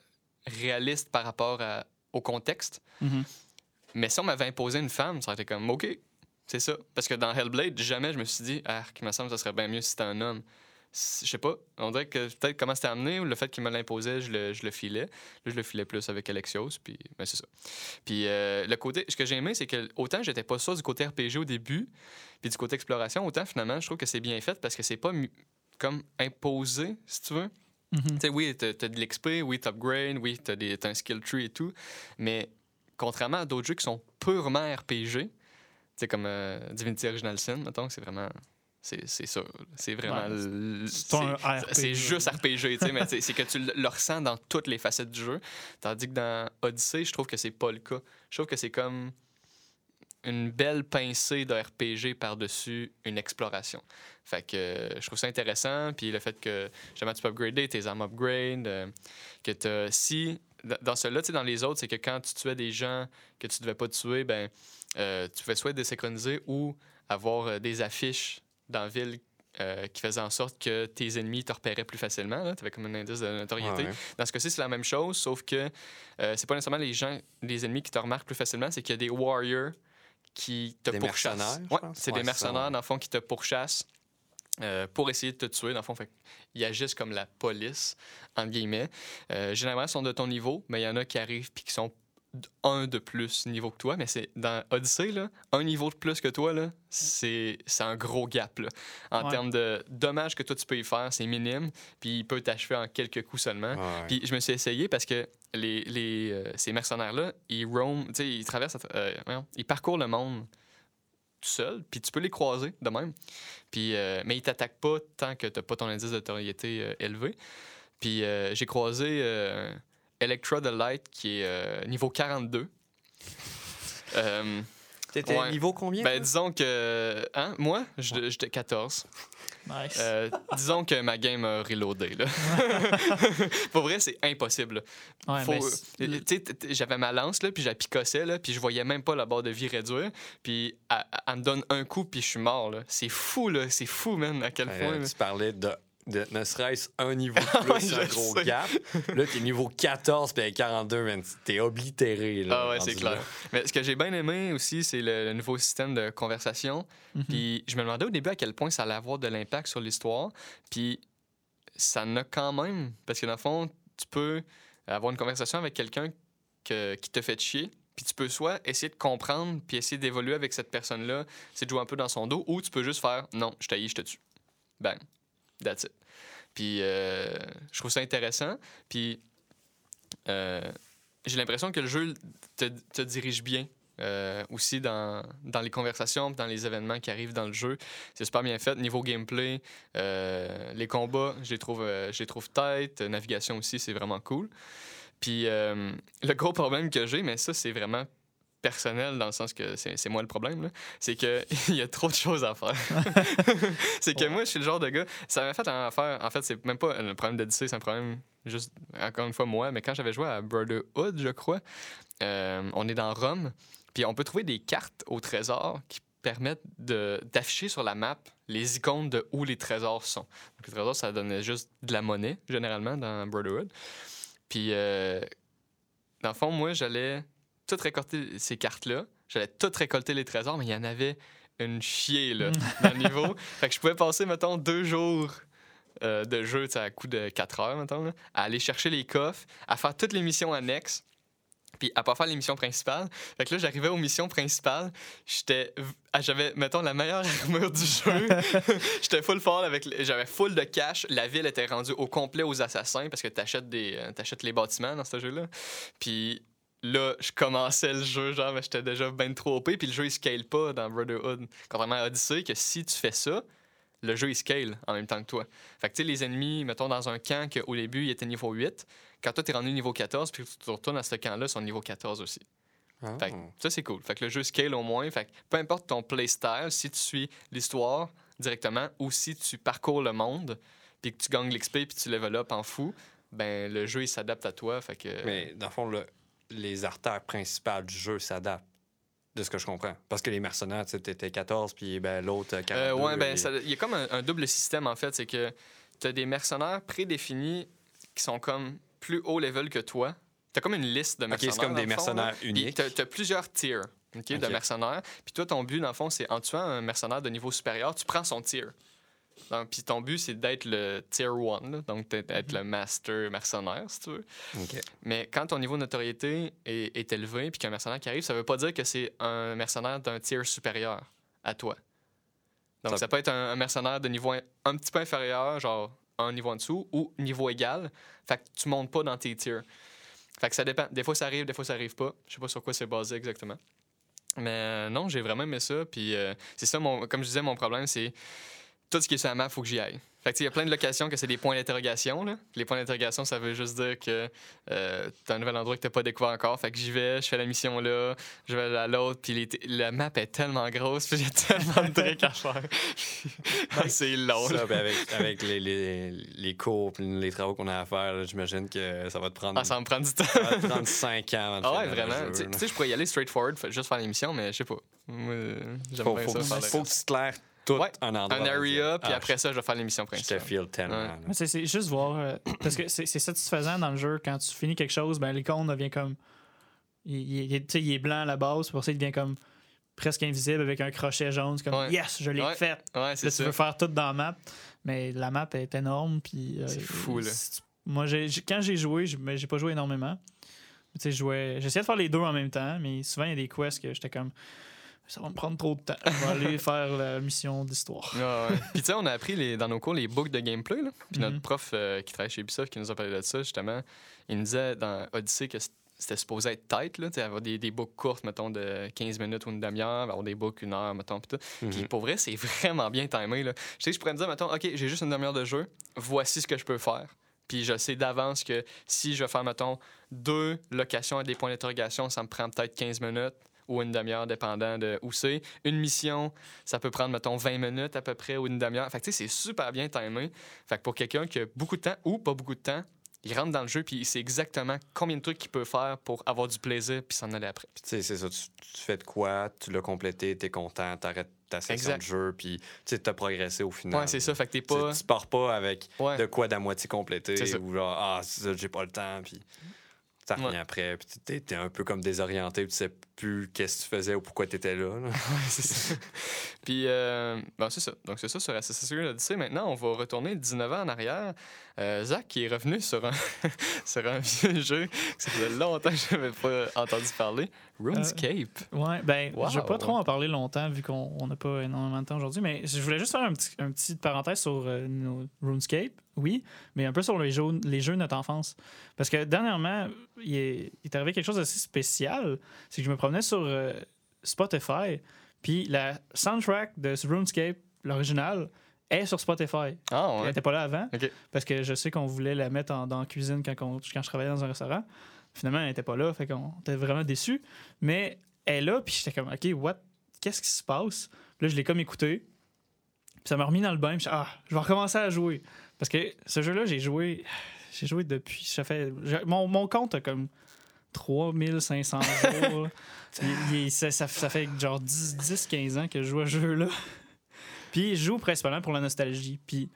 réaliste par rapport à- au contexte. Mhm. Mais si on m'avait imposé une femme, ça aurait été comme OK, c'est ça. Parce que dans Hellblade, jamais je me suis dit, ah, il me semble que ça serait bien mieux si c'était un homme. Je sais pas, on dirait que peut-être comment c'était amené ou le fait qu'il me l'imposait, je le, je le filais. Là, je le filais plus avec Alexios, puis ben, c'est ça. Puis euh, le côté, ce que j'ai aimé, c'est que autant j'étais pas sûr du côté RPG au début, puis du côté exploration, autant finalement, je trouve que c'est bien fait parce que c'est pas comme imposé, si tu veux. Mhm. Tu sais, oui, t'as t'as de l'XP, oui, t'upgrades, oui, t'as t'as un skill tree et tout, mais contrairement à d'autres jeux qui sont purement RPG, tu comme euh, Divinity Original Sin, mettons, c'est vraiment... C'est ça. C'est vraiment... Ouais, c'est juste. RPG, tu sais, mais c'est que tu le le ressens dans toutes les facettes du jeu. Tandis que dans Odyssey, je trouve que c'est pas le cas. Je trouve que c'est comme une belle pincée de RPG par-dessus une exploration. Fait que euh, je trouve ça intéressant. Puis le fait que jamais tu peux upgrader tes armes upgrade, euh, que t'as- si dans- celui-là, tu sais, dans les autres, c'est que quand tu tuais des gens que tu devais pas tuer, ben euh, tu pouvais soit désynchroniser ou avoir euh, des affiches dans la ville euh, qui faisaient en sorte que tes ennemis te repéraient plus facilement. Tu avais comme un indice de notoriété. Ouais. Dans ce cas-ci, c'est la même chose, sauf que euh, c'est pas nécessairement les gens, les ennemis qui te remarquent plus facilement, c'est qu'il y a des warriors qui te Des pourchassent. Ouais, c'est Ouais, des ça, mercenaires, ouais. dans le fond, qui te pourchassent euh, pour essayer de te tuer. Dans le fond, fait, ils agissent comme la police, entre guillemets. Euh, généralement, ils sont de ton niveau, mais il y en a qui arrivent puis qui sont un de plus niveau que toi. Mais c'est dans Odyssey, là, un niveau de plus que toi, là, c'est c'est un gros gap. Là. En Ouais. termes de dommages que toi, tu peux y faire, c'est minime. Puis il peut t'achever en quelques coups seulement. Ouais. Puis je me suis essayé parce que les, les, euh, ces mercenaires-là, ils roam, tu sais, ils traversent, euh, ils parcourent le monde tout seul, puis tu peux les croiser de même. Puis, euh, mais ils t'attaquent pas tant que t'as pas ton indice de notoriété euh, élevé. Puis euh, j'ai croisé euh, Electra the Light qui est euh, niveau 42. (laughs) Euh, T'étais ouais. niveau combien? ben, disons que. Hein, moi, j'étais 14. Nice. Euh, disons que ma game a reloadé. Là. (laughs) Pour vrai, c'est impossible. Ouais, Faut- ben, j'avais ma lance, là, puis je la picossais, là, puis je voyais même pas la barre de vie réduire. Puis elle, elle me donne un coup, puis je suis mort. là. C'est fou, là. C'est fou, man, à quel point. tu parlais de, de ne serait-ce un niveau (laughs) de plus, un gros sais. gap. Là, t'es niveau 14 puis avec 42, man, t'es oblitéré. Là, Ah ouais, c'est clair. là. Mais ce que j'ai bien aimé aussi, c'est le, le nouveau système de conversation. Mhm. Puis je me demandais au début à quel point ça allait avoir de l'impact sur l'histoire. Puis ça en a quand même. Parce que dans le fond, tu peux avoir une conversation avec quelqu'un que- qui te fait chier. Puis tu peux soit essayer de comprendre, puis essayer d'évoluer avec cette personne-là, c'est de jouer un peu dans son dos, ou tu peux juste faire non, je t'haïs, je te tue. Bang. That's it. Puis euh, je trouve ça intéressant. Puis euh, j'ai l'impression que le jeu te, dirige bien. euh, aussi dans, dans les conversations, dans les événements qui arrivent dans le jeu. C'est super bien fait. Niveau gameplay, les combats, je les trouve, je trouve tight. Euh, Navigation aussi, c'est vraiment cool. Puis le gros problème que j'ai, mais ça, c'est vraiment personnel dans le sens que c'est moi le problème, c'est qu'il (laughs) y a trop de choses à faire. (laughs) c'est que Ouais. moi, je suis le genre de gars. Ça m'a fait en faire. En fait, c'est même pas un problème d'Odyssey, c'est un problème juste, encore une fois, moi. Mais quand j'avais joué à Brotherhood, je crois, euh, on est dans Rome, puis on peut trouver des cartes au trésor qui permettent d'afficher sur la map les icônes de où les trésors sont. Donc, les trésors, ça donnait juste de la monnaie, généralement, dans Brotherhood. Puis, euh, dans le fond, moi, j'allais tout récolter ces cartes-là. J'allais tout récolter les trésors, mais il y en avait une chier, là, dans le niveau. (laughs) Fait que je pouvais passer, mettons, deux jours euh, de jeu, à coup de 4 heures, mettons, là, à aller chercher les coffres, à faire toutes les missions annexes, puis à pas faire les missions principales. Fait que là, j'arrivais aux missions principales, j'étais... ah, J'avais, mettons, la meilleure (laughs) armure du jeu. (laughs) j'étais full fort avec... J'avais full de cash. La ville était rendue au complet aux assassins parce que t'achètes, des, euh, t'achètes les bâtiments dans ce jeu-là. Puis là, je commençais le jeu, genre, mais j'étais déjà ben trop OP, puis le jeu, il scale pas dans Brotherhood. Contrairement à Odyssey, que si tu fais ça, le jeu il scale en même temps que toi. Fait que tu sais, les ennemis, mettons dans un camp qu'au début il était niveau 8, quand toi t'es rendu niveau 14, puis tu retournes à ce camp-là, ils sont niveau 14 aussi. Ah. Fait que ça, c'est cool. Fait que le jeu scale au moins. Fait que peu importe ton playstyle, si tu suis l'histoire directement ou si tu parcours le monde, puis que tu gagnes l'XP puis tu level up en fou, ben le jeu il s'adapte à toi. Fait que. Mais dans le fond, le- les artères principales du jeu s'adaptent, de ce que je comprends. Parce que les mercenaires, tu sais, t'étais 14, puis ben, l'autre, 42. Euh, ouais, ben et- il y a comme un, un double système en fait. C'est que tu as des mercenaires prédéfinis qui sont comme plus haut level que toi. Tu as comme une liste de OK, mercenaires. c'est comme des fond, mercenaires Puis uniques. t'as- t'as plusieurs tiers ok, de Ok. mercenaires. Puis toi, ton but, dans le fond, c'est en tuant un mercenaire de niveau supérieur, tu prends son tier. Donc, Puis ton but, c'est d'être le tier 1, là. donc d'être Mhm. le master mercenaire, si tu veux. Mais quand ton niveau de notoriété est, est élevé puis qu'un mercenaire qui arrive, ça veut pas dire que c'est un mercenaire d'un tier supérieur à toi. Donc, Ça- ça, peut être un, un mercenaire de niveau un, un petit peu inférieur, genre un niveau en dessous, ou niveau égal. Fait que tu montes pas dans tes tiers. Fait que ça dépend. Des fois, ça arrive, des fois, ça arrive pas. Je sais pas sur quoi c'est basé exactement. Mais euh, non, j'ai vraiment aimé ça. Puis euh, c'est ça, mon, comme je disais, mon problème, c'est tout ce qui est sur la map, faut que j'y aille. Fait que, il y a plein de locations que c'est des points d'interrogation. là. Les points d'interrogation, ça veut juste dire que euh, t'as un nouvel endroit que t'as pas découvert encore. Fait que j'y vais, je fais la mission là, je vais à l'autre, puis la map est tellement grosse, puis j'ai (laughs) tellement de trucs à faire. (laughs) c'est long. Ça, ben, avec, avec les, les, les cours les travaux qu'on a à faire, j'imagine que ça va te prendre, Ah, ça me prend du temps. ça va te prendre 5 ans Ah ouais, vraiment. Tu sais- je pourrais y aller straightforward, juste faire l'émission, mais je sais pas. Moi, j'aime Faut, bien faut, ça. faut que tu te tout Ouais, un endroit. un area, puis Ah, après ça, je vais faire l'émission Je te principale. feel tellement. Ouais. là. Mais C'est juste voir. euh, (clears throat) parce que c'est satisfaisant dans le jeu. Quand tu finis quelque chose, ben, l'icône devient comme. Il, il- il- tu sais, il est blanc à la base, pour ça, il devient comme presque invisible avec un crochet jaune. C'est comme Ouais. Yes, je l'ai Ouais. fait. Ouais, Là, tu ça. veux faire tout dans la map. Mais la map est énorme. Puis, euh, C'est fou, là. Moi, quand j'ai joué, j'ai mais j'ai pas joué énormément. Tu sais, je jouais- J'essayais de faire les deux en même temps, mais souvent, il y a des quests que j'étais comme. Ça va me prendre trop de temps. Je vais aller (laughs) faire la mission d'histoire. Ouais. Puis tu sais, on a appris les, dans nos cours les books de gameplay. Là. Puis notre Mhm. prof euh, qui travaille chez Ubisoft qui nous a parlé de ça, justement, il nous disait dans Odyssey que c'était supposé être tight, là, tu sais, avoir des, des books courtes, mettons, de 15 minutes ou une demi-heure, avoir des books une heure, mettons, puis tout. Puis Mhm. pour vrai, c'est (laughs) vraiment bien timé. Là. Je sais que je pourrais me dire, mettons, OK, j'ai juste une demi-heure de jeu, voici ce que je peux faire. Puis je sais d'avance que si je vais faire, mettons, deux locations à des points d'interrogation, ça me prend peut-être 15 minutes ou une demi-heure, dépendant de où c'est. Une mission, ça peut prendre, mettons, 20 minutes à peu près ou une demi-heure. Fait que, tu sais, c'est super bien timé. Fait que pour quelqu'un qui a beaucoup de temps ou pas beaucoup de temps, il rentre dans le jeu puis il sait exactement combien de trucs qu'il peut faire pour avoir du plaisir puis s'en aller après. Tu sais, c'est ça. Tu, tu fais de quoi, tu l'as complété, t'es content, t'arrêtes ta session Exact. de jeu, puis tu sais, t'as progressé au final. Ouais, c'est ça. Fait que t'es pas. Tu pars pas avec Ouais. de quoi d'à moitié complété ou genre, ah, ça, j'ai pas le temps, puis ça revient Ouais. après, puis t'es, t'es un peu comme désorienté, puis tu sais plus qu'est-ce que tu faisais ou pourquoi t'étais là. là. (laughs) C'est ça. Puis, euh, bon, c'est ça. Donc, c'est ça sur Assassin's Creed Odyssey. Maintenant, on va retourner 19 ans en arrière. Euh, Zach qui est revenu sur un, (laughs) sur un vieux jeu que ça faisait longtemps que je n'avais pas entendu parler. RuneScape. Ouais, ben, je vais Wow. pas trop en parler longtemps vu qu'on on n'a pas énormément de temps aujourd'hui, mais je voulais juste faire un petit, un petit parenthèse sur euh, nos RuneScape, oui, mais un peu sur les jeux, les jeux de notre enfance. Parce que dernièrement, il est, il est arrivé quelque chose d'assez spécial. C'est que je me promenais sur euh, Spotify, puis la soundtrack de RuneScape, l'original, est sur Spotify. Ah, Elle ouais. n'était pas là avant. Parce que je sais qu'on voulait la mettre en- dans la cuisine quand, je travaillais dans un restaurant. Finalement, elle n'était pas là. Fait qu'on était vraiment déçus. Mais elle est là, puis j'étais comme, OK, what? Qu'est-ce qui se passe? Puis là, je l'ai comme écouté. Puis ça m'a remis dans le bain. Puis j'ai- ah, je vais recommencer à jouer. Parce que ce jeu-là, j'ai joué. J'ai joué depuis. Ça fait, mon, mon compte a comme 3500 (laughs) jours. Il- il- ça, ça- ça fait genre 10-15 ans que je joue à ce jeu-là. Puis je joue principalement pour la nostalgie. Puis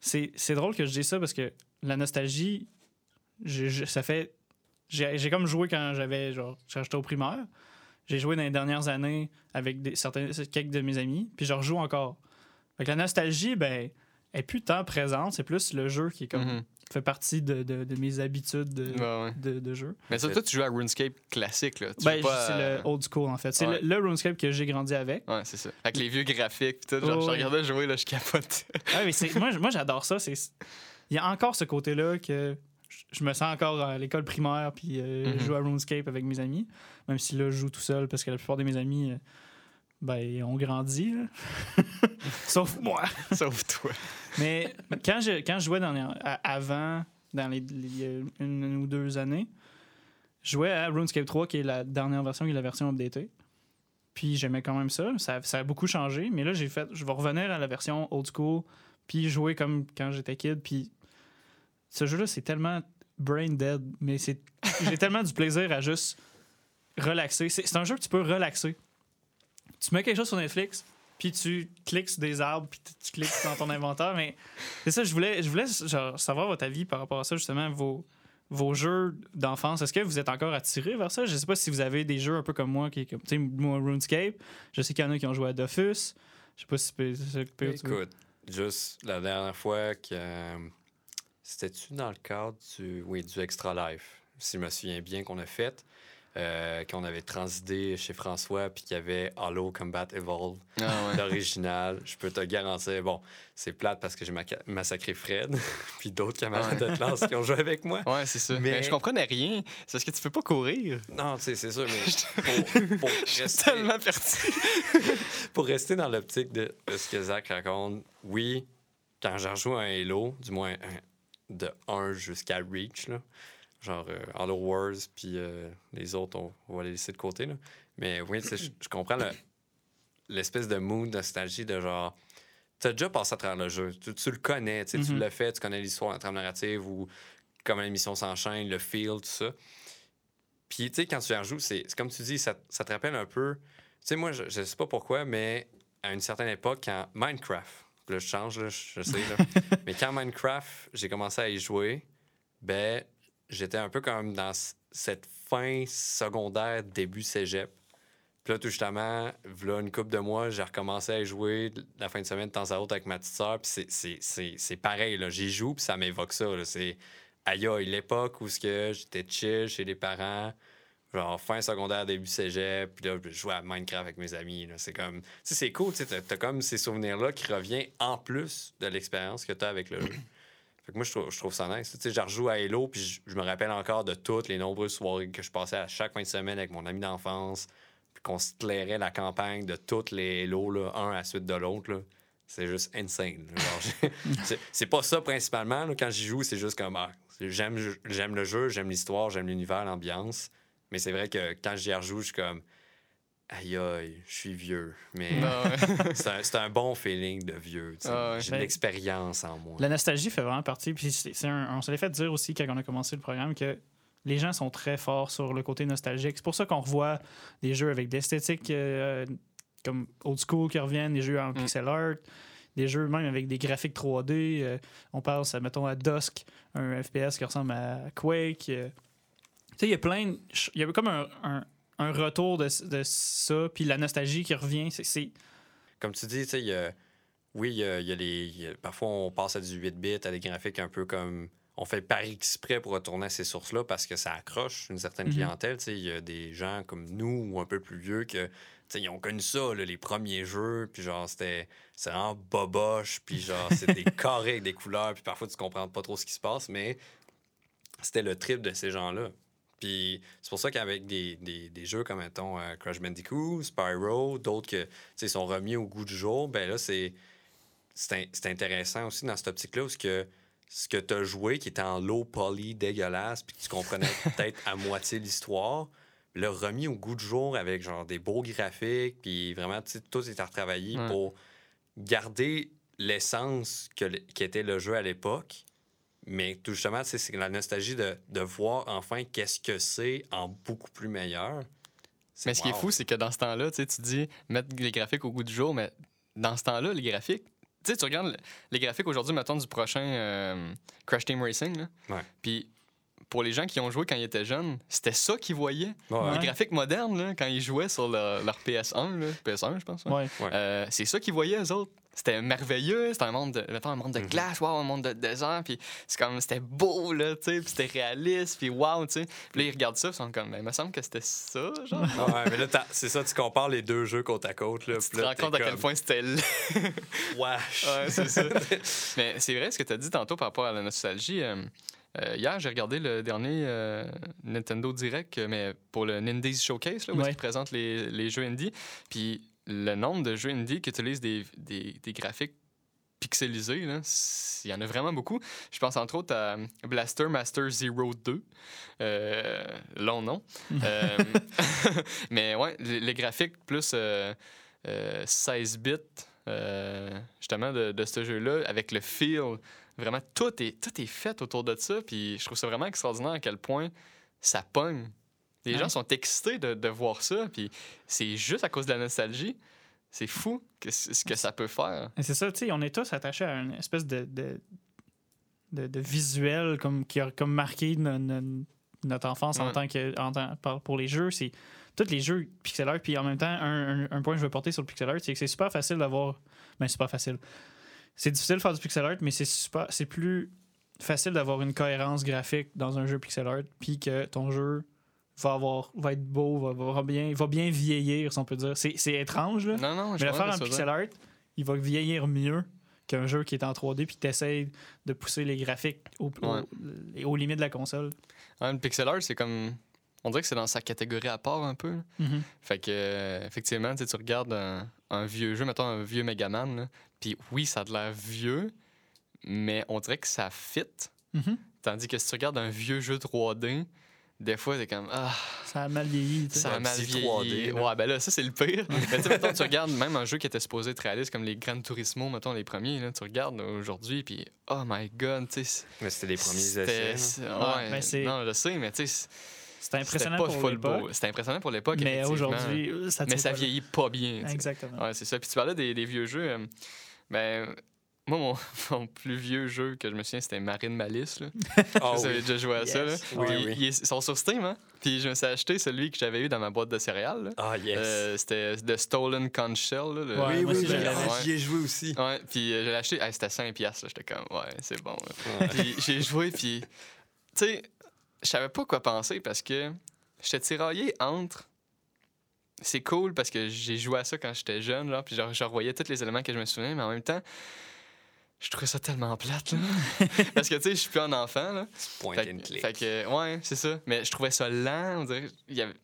c'est c'est drôle que je dise ça parce que la nostalgie, je- je- ça fait. J'ai j'ai comme joué quand j'avais genre j'étais au primaire. J'ai joué dans les dernières années avec des, certains, quelques de mes amis, puis je rejoue encore. Fait que la nostalgie, ben, est plus tant présente, c'est plus le jeu qui est comme, Mhm. fait partie de, de- de mes habitudes de, Ouais, ouais. de, jeu. Mais ça, toi, tu joues à RuneScape classique. Là. Tu Ben, pas c'est le old school en fait. C'est Ouais. le, le RuneScape que j'ai grandi avec. Ouais, c'est ça. Avec les vieux graphiques. Tout, genre, Oh, je regardais jouer, là, je capote. Ouais, mais c'est- moi, moi j'adore ça. Il y a encore ce côté-là que je- je me sens encore à l'école primaire puis euh, Mhm. je joue à RuneScape avec mes amis, même si là je joue tout seul parce que la plupart de mes amis, euh, Ben, on grandit, là. (laughs) Sauf moi. (laughs) Sauf toi. Mais quand je, quand je jouais dans les- avant, dans les, les- une, ou deux années, je jouais à RuneScape 3, qui est la dernière version, qui est la version updatée. Puis j'aimais quand même ça. ça. ça a beaucoup changé. Mais là, j'ai fait, je vais revenir à la version old school, puis jouer comme quand j'étais kid. Puis ce jeu-là, c'est tellement brain dead, mais c'est j'ai tellement du plaisir à juste relaxer. C'est c'est un jeu que tu peux relaxer. Tu mets quelque chose sur Netflix, puis tu cliques sur des arbres, puis tu- cliques dans ton (laughs) inventaire. Mais c'est ça, je voulais, je voulais genre, savoir votre avis par rapport à ça, justement, vos, vos jeux d'enfance. Est-ce que vous êtes encore attiré vers ça? Je sais pas si vous avez des jeux un peu comme moi, qui comme, tu sais, RuneScape. Je sais qu'il y en a qui ont joué à Dofus. Je sais pas si veux- Écoute, juste la dernière fois que. C'était-tu dans le cadre du, oui, du Extra Life, si je me souviens bien, qu'on a fait, euh, qu'on avait transidé chez François, puis qu'il y avait Halo Combat Evolve, Ah ouais. l'original. Je peux te garantir, bon, c'est plate parce que j'ai massacré Fred, (laughs) puis d'autres camarades de classe qui ont joué avec moi. Ouais, c'est ça. Mais- Mais... je comprenais rien. C'est parce que tu peux pas courir. Non, tu sais, c'est sûr, mais (laughs) pour, pour (laughs) Je rester, tellement perdu. pour rester dans l'optique de, ce que Zach raconte, oui, quand j'en joue à Halo, du moins un- de 1 jusqu'à Reach, là, genre euh, Halo Wars, puis euh, les autres, on, on va les laisser de côté. Là. Mais oui, je comprends le- l'espèce de mood, nostalgie de genre. Tu as déjà passé à travers le jeu, tu, tu le connais, tu Mhm. l'as fait, tu connais l'histoire, la trame narrative ou comment l'émission s'enchaîne, le feel, tout ça. Puis, tu sais, quand tu y rejoues, c'est c'est comme tu dis, ça, ça te rappelle un peu. Tu sais, moi, je, je sais pas pourquoi, mais à une certaine époque, quand Minecraft, là, je change, là, je je sais, là, (laughs) mais quand Minecraft, j'ai commencé à y jouer, ben, j'étais un peu comme dans cette fin secondaire, début cégep. Puis là, tout justement, là, une couple de mois, j'ai recommencé à jouer la fin de semaine de temps à autre avec ma petite sœur. Puis c'est- pareil, là. J'y joue, puis ça m'évoque ça. C'est aïe aïe, l'époque où que j'étais chill chez les parents, genre fin secondaire, début cégep, puis là, je jouais à Minecraft avec mes amis. C'est comme... Tu c'est cool, tu sais, t'as comme ces souvenirs-là qui reviennent en plus de l'expérience que t'as avec le jeu. Fait que moi, je trouve, ça nice. Tu sais, je rejoue à Halo, puis je, me rappelle encore de toutes les nombreuses soirées que je passais à chaque fin de semaine avec mon ami d'enfance, puis qu'on se clairait la campagne de toutes les Halo, là, un à la suite de l'autre. C'est juste insane. (laughs) c'est- pas ça principalement. quand j'y joue, c'est juste comme ah, j'aime le jeu, j'aime l'histoire, j'aime l'univers, l'ambiance. Mais c'est vrai que quand j'y rejoue, je suis comme aïe aïe, je suis vieux. Mais Ah (laughs) c'est un, c'est un bon feeling de vieux. Ah ouais. J'ai de l'expérience en moi. La nostalgie fait vraiment partie. Puis c'est, c'est un- on se l'est fait dire aussi quand on a commencé le programme que les gens sont très forts sur le côté nostalgique. C'est pour ça qu'on revoit des jeux avec des esthétiques euh, comme old school qui reviennent, des jeux en pixel art, des jeux même avec des graphiques 3D. euh, on pense, mettons, à Dusk, un FPS qui ressemble à Quake. euh. Tu sais, il y a plein. de Il y a comme un, un- un retour de, de ça, puis la nostalgie qui revient. C'est, Comme tu dis, tu sais, il y a- oui, il y a, il y a les. il y a- parfois, on passe à du 8 bits, à des graphiques un peu comme. On fait par exprès pour retourner à ces sources-là parce que ça accroche une certaine Mhm. clientèle. Il y a des gens comme nous ou un peu plus vieux que. Ils ont connu ça, là, les premiers jeux, puis genre, c'était c'est vraiment boboche, puis genre, c'est des (laughs) carrés avec des couleurs, puis parfois, tu comprends pas trop ce qui se passe, mais c'était le trip de ces gens-là. Puis c'est pour ça qu'avec des, des, des jeux comme, mettons, euh, Crash Bandicoot, Spyro, d'autres sais, sont remis au goût du jour, ben là, c'est c'est in- c'est intéressant aussi dans cette optique-là, où ce que, ce que tu as joué, qui était en low poly dégueulasse, puis que tu comprenais (laughs) peut-être à moitié l'histoire, le remis au goût du jour avec genre des beaux graphiques, puis vraiment, tout est à retravailler pour garder l'essence que le jeu à l'époque. Mais tout justement, c'est la nostalgie de, de voir enfin qu'est-ce que c'est en beaucoup plus meilleur. Mais ce qui est fou, c'est que dans ce temps-là, tu dis mettre les graphiques au goût du jour, mais dans ce temps-là, les graphiques, tu sais, tu regardes le- les graphiques aujourd'hui, mettons, du prochain euh, Crash Team Racing, là. Ouais. Puis pour les gens qui ont joué quand ils étaient jeunes, c'était ça qu'ils voyaient. Ouais. Les graphiques modernes, là, quand ils jouaient sur leur, leur PS1, là, PS1, je pense. ouais. ouais. Ouais. Euh, c'est ça qu'ils voyaient, eux autres. C'était merveilleux, c'était un monde de, mettons, un monde de Mhm. glace, wow, un monde de désert, puis c'est comme, c'était beau, là, tu sais, puis c'était réaliste, puis wow, tu sais. Puis là, ils regardent ça, ils sont comme, ben, il me semble que c'était ça, genre. Ouais, mais là, t'as- c'est ça, tu compares les deux jeux côte à côte. Là, tu te là, rends compte à quel point c'était. (laughs) Wesh! Ouais, c'est ça. (laughs) Mais c'est vrai ce que tu as dit tantôt par rapport à la nostalgie. euh, euh, hier, j'ai regardé le dernier euh, Nintendo Direct, mais pour le Nindies Showcase, là, où Ouais. ils présentent les, les jeux indie. Puis le nombre de jeux indie qui utilisent des, des, des graphiques pixelisés, là, il y en a vraiment beaucoup. Je pense entre autres à Blaster Master Zero 2. Euh, long nom. (laughs) Euh, (laughs) mais ouais, les, graphiques plus euh, euh, 16 bits, euh, justement, de, de ce jeu-là, avec le feel, vraiment, tout est, tout est fait autour de ça. Puis je trouve ça vraiment extraordinaire à quel point ça pogne. Les Ouais. gens sont excités de, de voir ça, puis c'est juste à cause de la nostalgie. C'est fou que ce que ça peut faire. C'est ça, tu sais, on est tous attachés à une espèce de, de, de, de visuel comme, qui a comme marqué no- no- notre enfance en tant que en tant- par- pour les jeux. C'est tous les jeux pixel art. Puis en même temps, un, un- un point que je veux porter sur le pixel art, c'est que c'est super facile d'avoir. Ben, super facile. C'est difficile de faire du pixel art, mais c'est super, c'est plus facile d'avoir une cohérence graphique dans un jeu pixel art, puis que ton jeu va avoir va être beau, va, va bien, va bien vieillir, si on peut dire. C'est c'est étrange, là. Non, non, je Mais le faire en pixel art, il va vieillir mieux qu'un jeu qui est en 3D puis tu de pousser les graphiques au, au- Ouais. aux limites de la console. Ouais, le pixel art, c'est comme. On dirait que c'est dans sa catégorie à part un peu. là. Fait que, euh, effectivement, tu regardes un, un vieux jeu, mettons un vieux Megaman, puis oui, ça a de l'air vieux, mais on dirait que ça fit. Mhm. Tandis que si tu regardes un vieux jeu 3D, des fois, c'est comme. Ah, Ça a mal vieilli. tu sais. ça a un mal vieilli. 3D, là. Ouais, ben là, ça, c'est le pire. mais tu sais, mettons, tu regardes même un jeu qui était supposé être réaliste, comme les Gran Turismo, mettons, les premiers, là, tu regardes aujourd'hui, puis oh my god, tu sais. Mais c'était les premiers c'était- essais. là. c'est- Ouais, ouais, ben c'est- non, je sais, mais tu sais, c'était impressionnant pas pour l'époque. C'était impressionnant pour l'époque, Mais aujourd'hui, ça Mais ça vieillit pas bien. tu sais. Exactement. Ouais, c'est ça. Puis tu parlais des, des vieux jeux. euh, ben, moi, mon, (laughs) mon plus vieux jeu que je me souviens, c'était Marine Malice. Là. (laughs) Ah Vous avez oui. déjà joué à ça. Là. Oui, Puis oui. Ils, ils sont sur Steam, hein? Puis je me suis acheté celui que j'avais eu dans ma boîte de céréales. Ah, yes. Euh, c'était The Stolen Conch Shell. là, le- Ouais, oui, oui, ah, j'y ai joué aussi. Ouais, puis euh, je l'ai acheté. Hey, c'était 5$. piastres, là. J'étais comme, ouais, c'est bon. Ouais. Puis j'ai joué, puis, tu sais, je savais pas quoi penser parce que j'étais tiraillé entre. C'est cool parce que j'ai joué à ça quand j'étais jeune, genre, puis genre, je revoyais tous les éléments que je me souvenais, mais en même temps, je trouvais ça tellement plate, là. (laughs) parce que, tu sais, je suis plus un enfant, là. Point Fait, and que- click. fait que, ouais, c'est ça. Mais je trouvais ça lent, on dirait. Il y avait,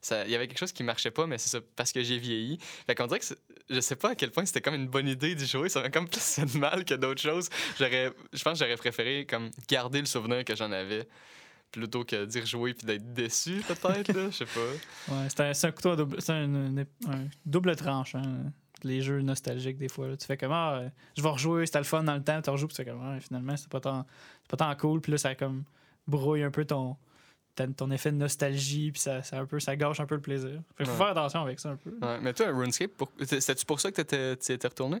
ça, il y avait quelque chose qui marchait pas, mais c'est ça, parce que j'ai vieilli. Fait qu'on dirait que je sais pas à quel point c'était comme une bonne idée d'y jouer. Ça m'a comme plus fait de mal que d'autres choses. J'aurais, je pense que j'aurais préféré comme garder le souvenir que j'en avais plutôt que d'y rejouer puis d'être déçu, peut-être, là. Je sais pas. Ouais, c'est un, c'est un couteau à double, c'est un, un- un double tranche. hein. Les jeux nostalgiques, des fois. là. Tu fais comme, ah, euh, je vais rejouer, c'était le fun dans le temps, tu rejoues, puis tu fais comme, ah, finalement, c'est pas, tant, c'est pas tant cool. Puis là, ça comme brouille un peu ton, ton effet de nostalgie, puis ça, ça, un peu, ça gâche un peu le plaisir. Fait faut Ouais. faire attention avec ça un peu. Ouais, mais toi, RuneScape, pour... c'était-tu pour ça que t'étais- tu étais retourné?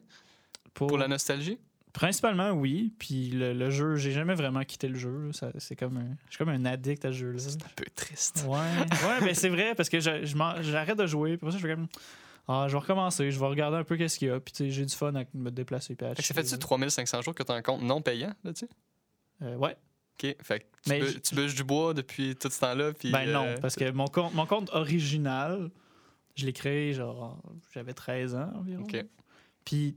Pour, Pour la nostalgie? Principalement, oui. Puis le, le jeu, j'ai jamais vraiment quitté le jeu. C'est comme un, je suis comme un addict à ce jeu-là. C'est un peu triste. Ouais, ouais mais c'est vrai parce que je- je j'arrête de jouer. Puis ça, je fais comme. Ah, je vais recommencer, je vais regarder un peu qu'est-ce qu'il y a. Puis tu j'ai du fun à me déplacer. Puis à Fait que ça fait-tu 3500 jours que t'as un compte non payant là-dessus? Euh, ouais. OK. Fait que tu, tu bûches du bois depuis tout ce temps-là. Puis, ben non, euh, parce que mon compte, mon compte original, je l'ai créé genre. en- J'avais 13 ans environ. OK. Puis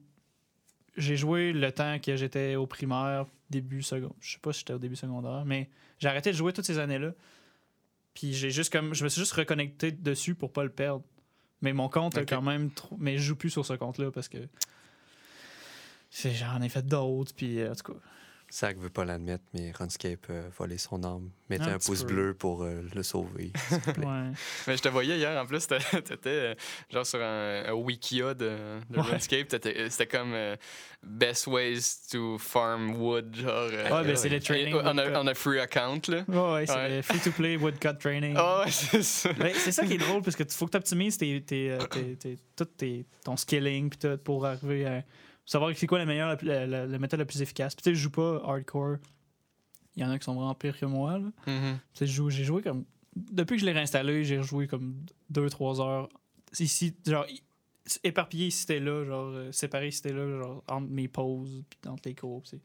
j'ai joué le temps que j'étais au primaire, début secondaire. Je sais pas si j'étais au début secondaire, mais j'ai arrêté de jouer toutes ces années-là. Puis j'ai juste comme. Je me suis juste reconnecté dessus pour pas le perdre. Mais mon compte a quand même trop. Mais je joue plus sur ce compte-là parce que. c'est- J'en ai fait d'autres, puis en tout cas. Zach veut pas l'admettre, mais RuneScape a volé son âme. Mettez Un pouce peu. bleu pour euh, le sauver. s'il vous plaît. (laughs) Ouais. Mais je te voyais hier, en plus, t'étais euh, genre sur un, un wikia de, de Ouais. RuneScape. t'étais- C'était comme euh, Best Ways to Farm Wood, genre. euh, Ouais, ben c'est le training. on, a, woodcut. on a free account, là. Ouais, ouais, c'est Ouais. le free-to-play woodcut training. Ah ouais, c'est ça. C'est ça qui est drôle parce que tu faut que tu optimises tes, tes, euh, tes- tes- tout tes- ton skilling puis tout pour arriver à savoir c'est quoi la meilleure la, plus- la- la- la méthode la plus efficace. Puis tu sais, je joue pas hardcore. Il y en a qui sont vraiment pires que moi. là. Joue- J'ai joué comme. Depuis que je l'ai réinstallé, j'ai rejoué comme 2-3 heures. Ici, genre, éparpillé ici, c'était là, genre, euh, séparé ici, c'était là, genre, entre mes pauses, puis entre les cours. c'est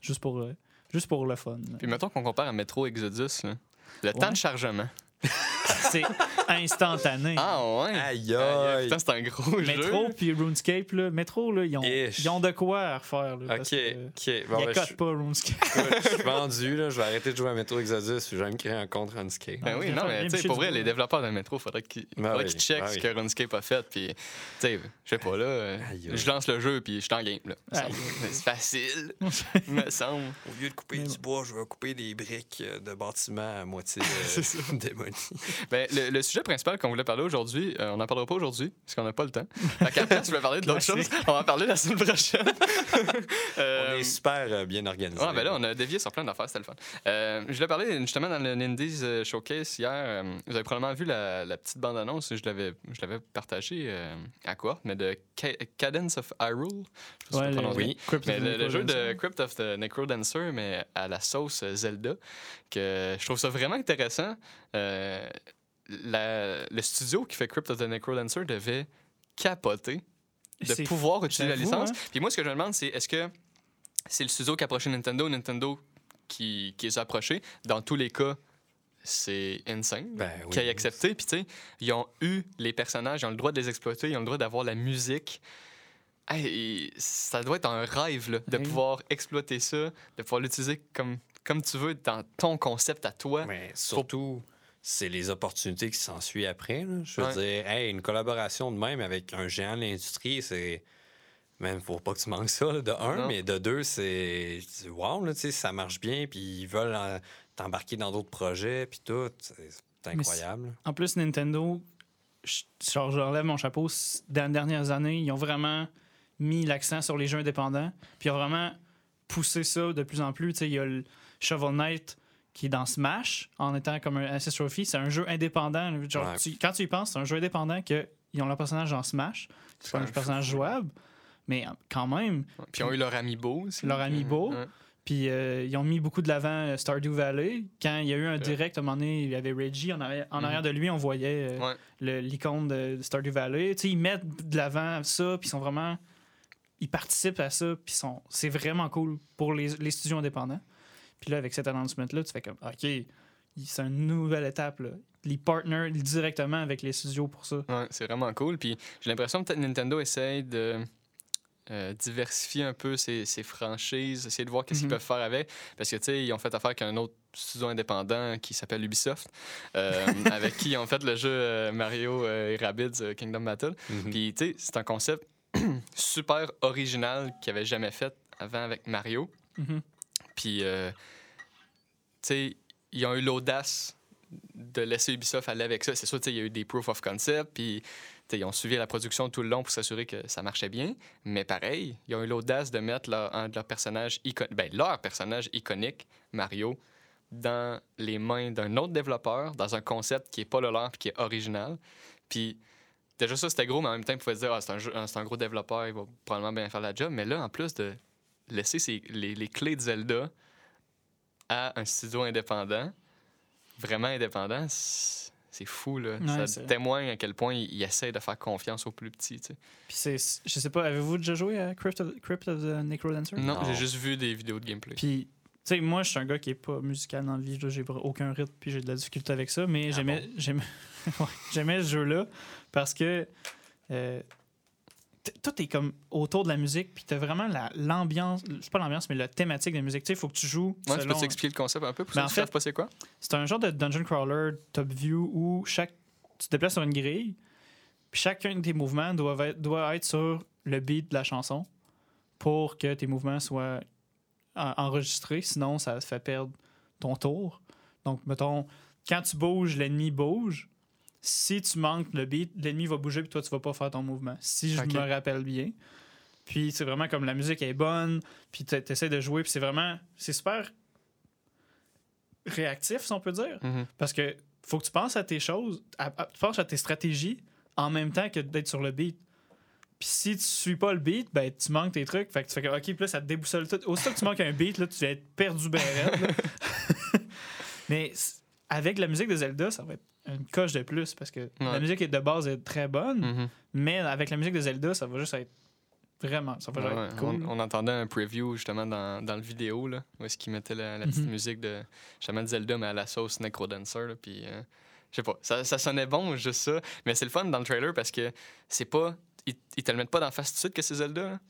Juste pour, euh, juste pour le fun. là. Puis mettons qu'on compare à Metro Exodus, là. le temps de chargement. (laughs) c'est instantané. Ah ouais? Aïe, Aïe. Putain, c'est un gros jeu. Metro puis RuneScape, là, Metro, là, ils, ont, ils ont de quoi à refaire. Là, parce Ok, que ok. Bon, ils ben, je, pas RuneScape. (laughs) je suis vendu, là. Je vais arrêter de jouer à Metro Exodus puis je vais me créer un compte Runescape. Ben oui, non, mais tu sais, pour vrai, les développeurs de métro, faudrait qu'ils Ben qu'ils checkent ben ce que RuneScape a fait. Puis, tu sais, je sais pas, là, euh, Aïe, aïe. je lance le jeu, puis je suis en game. là. C'est facile, (laughs) me semble. Au lieu de couper du bois, je vais couper des briques euh, de bâtiments à moitié (laughs) C'est ça. euh, démolies. Ben, le, le sujet principal qu'on voulait parler aujourd'hui, euh, on n'en parlera pas aujourd'hui, parce qu'on n'a pas le temps. Fait place, je voulais parler de d'autres choses. On va en parler la semaine prochaine. Euh, (laughs) On est super euh, bien organisé. Ah, ben là, on a dévié sur plein d'affaires, c'était le fun. Euh, je voulais parler justement dans le Nindies euh, Showcase hier. euh, vous avez probablement vu la, la petite bande-annonce, je l'avais, je l'avais partagée euh, à quoi Mais de Ca- Cadence of Hyrule. Je sais pas Ouais, le- oui, Crypt of Mais the le, le jeu de. Crypt of the Necrodancer, mais à la sauce euh, Zelda, que je trouve ça vraiment intéressant. Euh, la- le studio qui fait Crypt of the Necrodancer devait capoter de pouvoir utiliser la licence. hein. Puis moi, ce que je me demande, c'est est-ce que c'est le studio qui a approché Nintendo, Nintendo qui, qui les a approchés? Dans tous les cas, c'est insane. Ben oui. Qui a accepté. Puis, tu sais, ils ont eu les personnages, ils ont le droit de les exploiter, ils ont le droit d'avoir la musique. Hey, ça doit être un rêve là, de Oui. pouvoir exploiter ça, de pouvoir l'utiliser comme, comme tu veux dans ton concept à toi. Mais surtout, c'est les opportunités qui s'ensuivent après. là. Je veux Ouais. dire, hey, une collaboration de même avec un géant de l'industrie, c'est. Même, faut pas que tu manques ça, là, de un, Non. mais de deux, c'est. Wow, là, tu sais, ça marche bien, puis ils veulent euh, t'embarquer dans d'autres projets, puis tout. C'est incroyable. En plus, Nintendo, je, genre, je leur lève mon chapeau. Dans les dernières années, ils ont vraiment mis l'accent sur les jeux indépendants. Puis ils ont vraiment poussé ça de plus en plus. Tu sais, il y a le Shovel Knight qui est dans Smash en étant comme un Assist Trophy. C'est un jeu indépendant. Genre, Ouais. tu- quand tu y penses, c'est un jeu indépendant qu'ils ont leur personnage dans Smash. C'est pas un personnage fou. jouable. Mais euh, quand même, Puis ils ont eu leur amiibo aussi. Leur amiibo. Ouais. puis euh, ils ont mis beaucoup de l'avant euh, Stardew Valley. Quand il y a eu un direct, à un moment donné, il y avait Reggie. En arrière, en Mhm. arrière de lui, on voyait euh, l'icône de Stardew Valley. Tu sais, ils mettent de l'avant ça, puis ils sont vraiment. Ils participent à ça, puis sont- c'est vraiment cool pour les, les studios indépendants. Puis là, avec cet announcement-là, tu fais comme, OK, c'est une nouvelle étape. Là. Les partners directement avec les studios pour ça. Ouais, c'est vraiment cool. Puis j'ai l'impression que peut-être Nintendo essaye de euh, diversifier un peu ses, ses franchises, essayer de voir qu'est-ce qu'ils Mhm. peuvent faire avec. Parce que, tu sais, ils ont fait affaire avec un autre studio indépendant qui s'appelle Ubisoft, euh, (laughs) avec qui ils ont fait le jeu euh, Mario euh, et Rabbids euh, Kingdom Battle. Mhm. Puis, tu sais, c'est un concept (clears throat) super original qu'ils n'avaient jamais fait avant avec Mario. Mhm. Puis, euh, tu sais, ils ont eu l'audace de laisser Ubisoft aller avec ça. C'est sûr, tu sais, il y a eu des proof of concept, puis ils ont suivi la production tout le long pour s'assurer que ça marchait bien. Mais pareil, ils ont eu l'audace de mettre leur, un de ben, leur personnage iconique, Mario, dans les mains d'un autre développeur, dans un concept qui est pas le leur, puis qui est original. Puis déjà ça, c'était gros, mais en même temps, ils pouvaient dire, ah, c'est un gros développeur, il va probablement bien faire la job. Mais là, en plus de laisser ses- les, les clés de Zelda à un studio indépendant, vraiment indépendant, c'est fou, là. Ouais, ça témoigne à quel point il, il essaie de faire confiance aux plus petits, tu sais. Puis c'est, je sais pas, avez-vous déjà joué à Crypt of, Crypt of the Necrodancer? Non, Non. j'ai juste vu des vidéos de gameplay. Puis, tu sais, moi, je suis un gars qui est pas musical dans la vie. J'ai aucun rythme, puis j'ai de la difficulté avec ça. Mais Ah j'aimais, j'aimais, (laughs) ouais, j'aimais ce jeu-là parce que euh, tout est comme autour de la musique, puis t'as vraiment la, l'ambiance, c'est pas l'ambiance, mais la thématique de la musique. Tu sais, il faut que tu joues. Ouais, selon- peux t'expliquer le concept un peu pour Ben, ceux en qui fait- pas c'est quoi? C'est un genre de dungeon crawler top view où chaque tu te déplaces sur une grille, puis chacun de tes mouvements doit être, doit être sur le beat de la chanson pour que tes mouvements soient en- enregistrés. Sinon, ça te fait perdre ton tour. Donc, mettons, quand tu bouges, l'ennemi bouge. Si tu manques le beat, l'ennemi va bouger puis toi, tu vas pas faire ton mouvement. Si je me rappelle bien. Puis c'est vraiment comme la musique est bonne, puis tu essaies de jouer, puis c'est vraiment, c'est super réactif, si on peut dire. Mhm. Parce que faut que tu penses à tes choses, à, à- tu penses à tes stratégies en même temps que d'être sur le beat. Puis si tu suis pas le beat, ben tu manques tes trucs. Fait que tu fais que, OK, puis là, ça te déboussole tout. Aussitôt que tu manques un beat, là, tu vas être perdu ben raide. (laughs) Mais avec la musique de Zelda, ça va être une coche de plus parce que la musique est de base est très bonne, Mhm. mais avec la musique de Zelda, ça va juste être vraiment, ça va juste être cool. on, on entendait un preview justement dans, dans le vidéo là, où est-ce qu'ils mettaient la, la petite Mhm. musique de justement de Zelda mais à la sauce Necrodancer là, puis euh, je sais pas, ça, ça sonnait bon, juste ça. Mais c'est le fun dans le trailer parce que c'est pas. Ils, ils te le mettent pas dans la face tout de suite que c'est Zelda. là.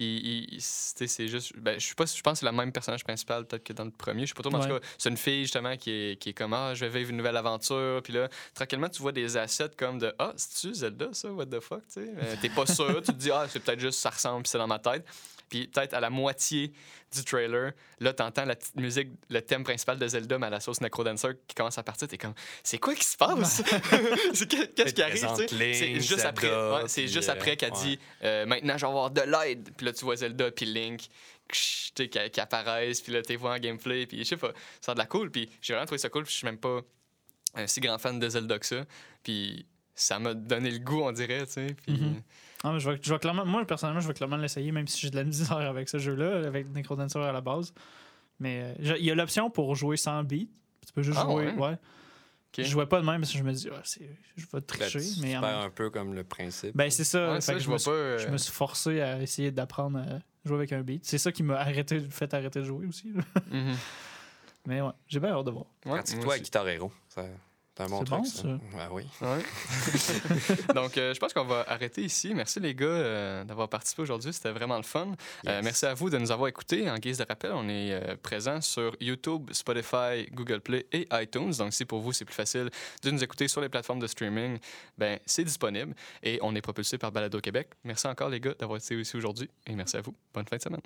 Il- il- c'est juste. Ben, je sais pas je pense que c'est le même personnage principal peut-être que dans le premier. Je sais pas trop, mais en tout Ouais. cas, c'est une fille justement qui est, qui est comme Ah, je vais vivre une nouvelle aventure. Puis là, tranquillement, tu vois des assets comme de Ah, c'est-tu Zelda ça? What the fuck? tu sais? Euh, T'es pas sûr. tu te dis Ah, c'est peut-être juste ça ressemble, puis c'est dans ma tête. Puis peut-être à la moitié du trailer, là, t'entends la petite musique, le thème principal de Zelda, mais à la sauce Necrodancer qui commence à partir. T'es comme, c'est quoi qui se passe? (laughs) Qu'est-ce qui arrive? C'est juste après, ouais, c'est juste euh, après qu'elle ouais. dit euh, maintenant je vais avoir de l'aide. Puis là, tu vois Zelda, puis Link qui, qui apparaissent, puis là, tu les vois en gameplay, puis je sais pas, ça a de la cool. Puis j'ai vraiment trouvé ça cool, puis je suis même pas un si grand fan de Zelda que ça. Puis ça m'a donné le goût, on dirait, tu sais. Puis Mhm. Ah, mais je vais, je vais clairement, moi, personnellement, je vais clairement l'essayer, même si j'ai de la misère avec ce jeu-là, avec Necrodancer à la base. Mais euh, il y a l'option pour jouer sans beat. Tu peux juste Ah, jouer. ouais? Je jouais pas de même parce que je me dis, ah, c'est- je vais Ben, tricher. tu mais en un peu comme le principe. Ben, c'est ça. Ouais, Fait ça, que je je, me suis, pas. je me suis forcé à essayer d'apprendre à jouer avec un beat. C'est ça qui m'a arrêté, fait arrêter de jouer aussi. mhm. (laughs) Mais ouais, j'ai bien hâte de voir. Ouais, Pratique-toi à Guitar Hero? Ça- C'est un bon truc, bon, ça. ça. Ah oui. Ouais. (laughs) Donc, euh, je pense qu'on va arrêter ici. Merci les gars euh, d'avoir participé aujourd'hui. C'était vraiment le fun. Euh, merci à vous de nous avoir écoutés. En guise de rappel, on est euh, présent sur YouTube, Spotify, Google Play et iTunes. Donc, si pour vous, c'est plus facile de nous écouter sur les plateformes de streaming, ben, c'est disponible. Et on est propulsé par Balado Québec. Merci encore les gars d'avoir été ici aujourd'hui. Et merci à vous. Bonne fin de semaine.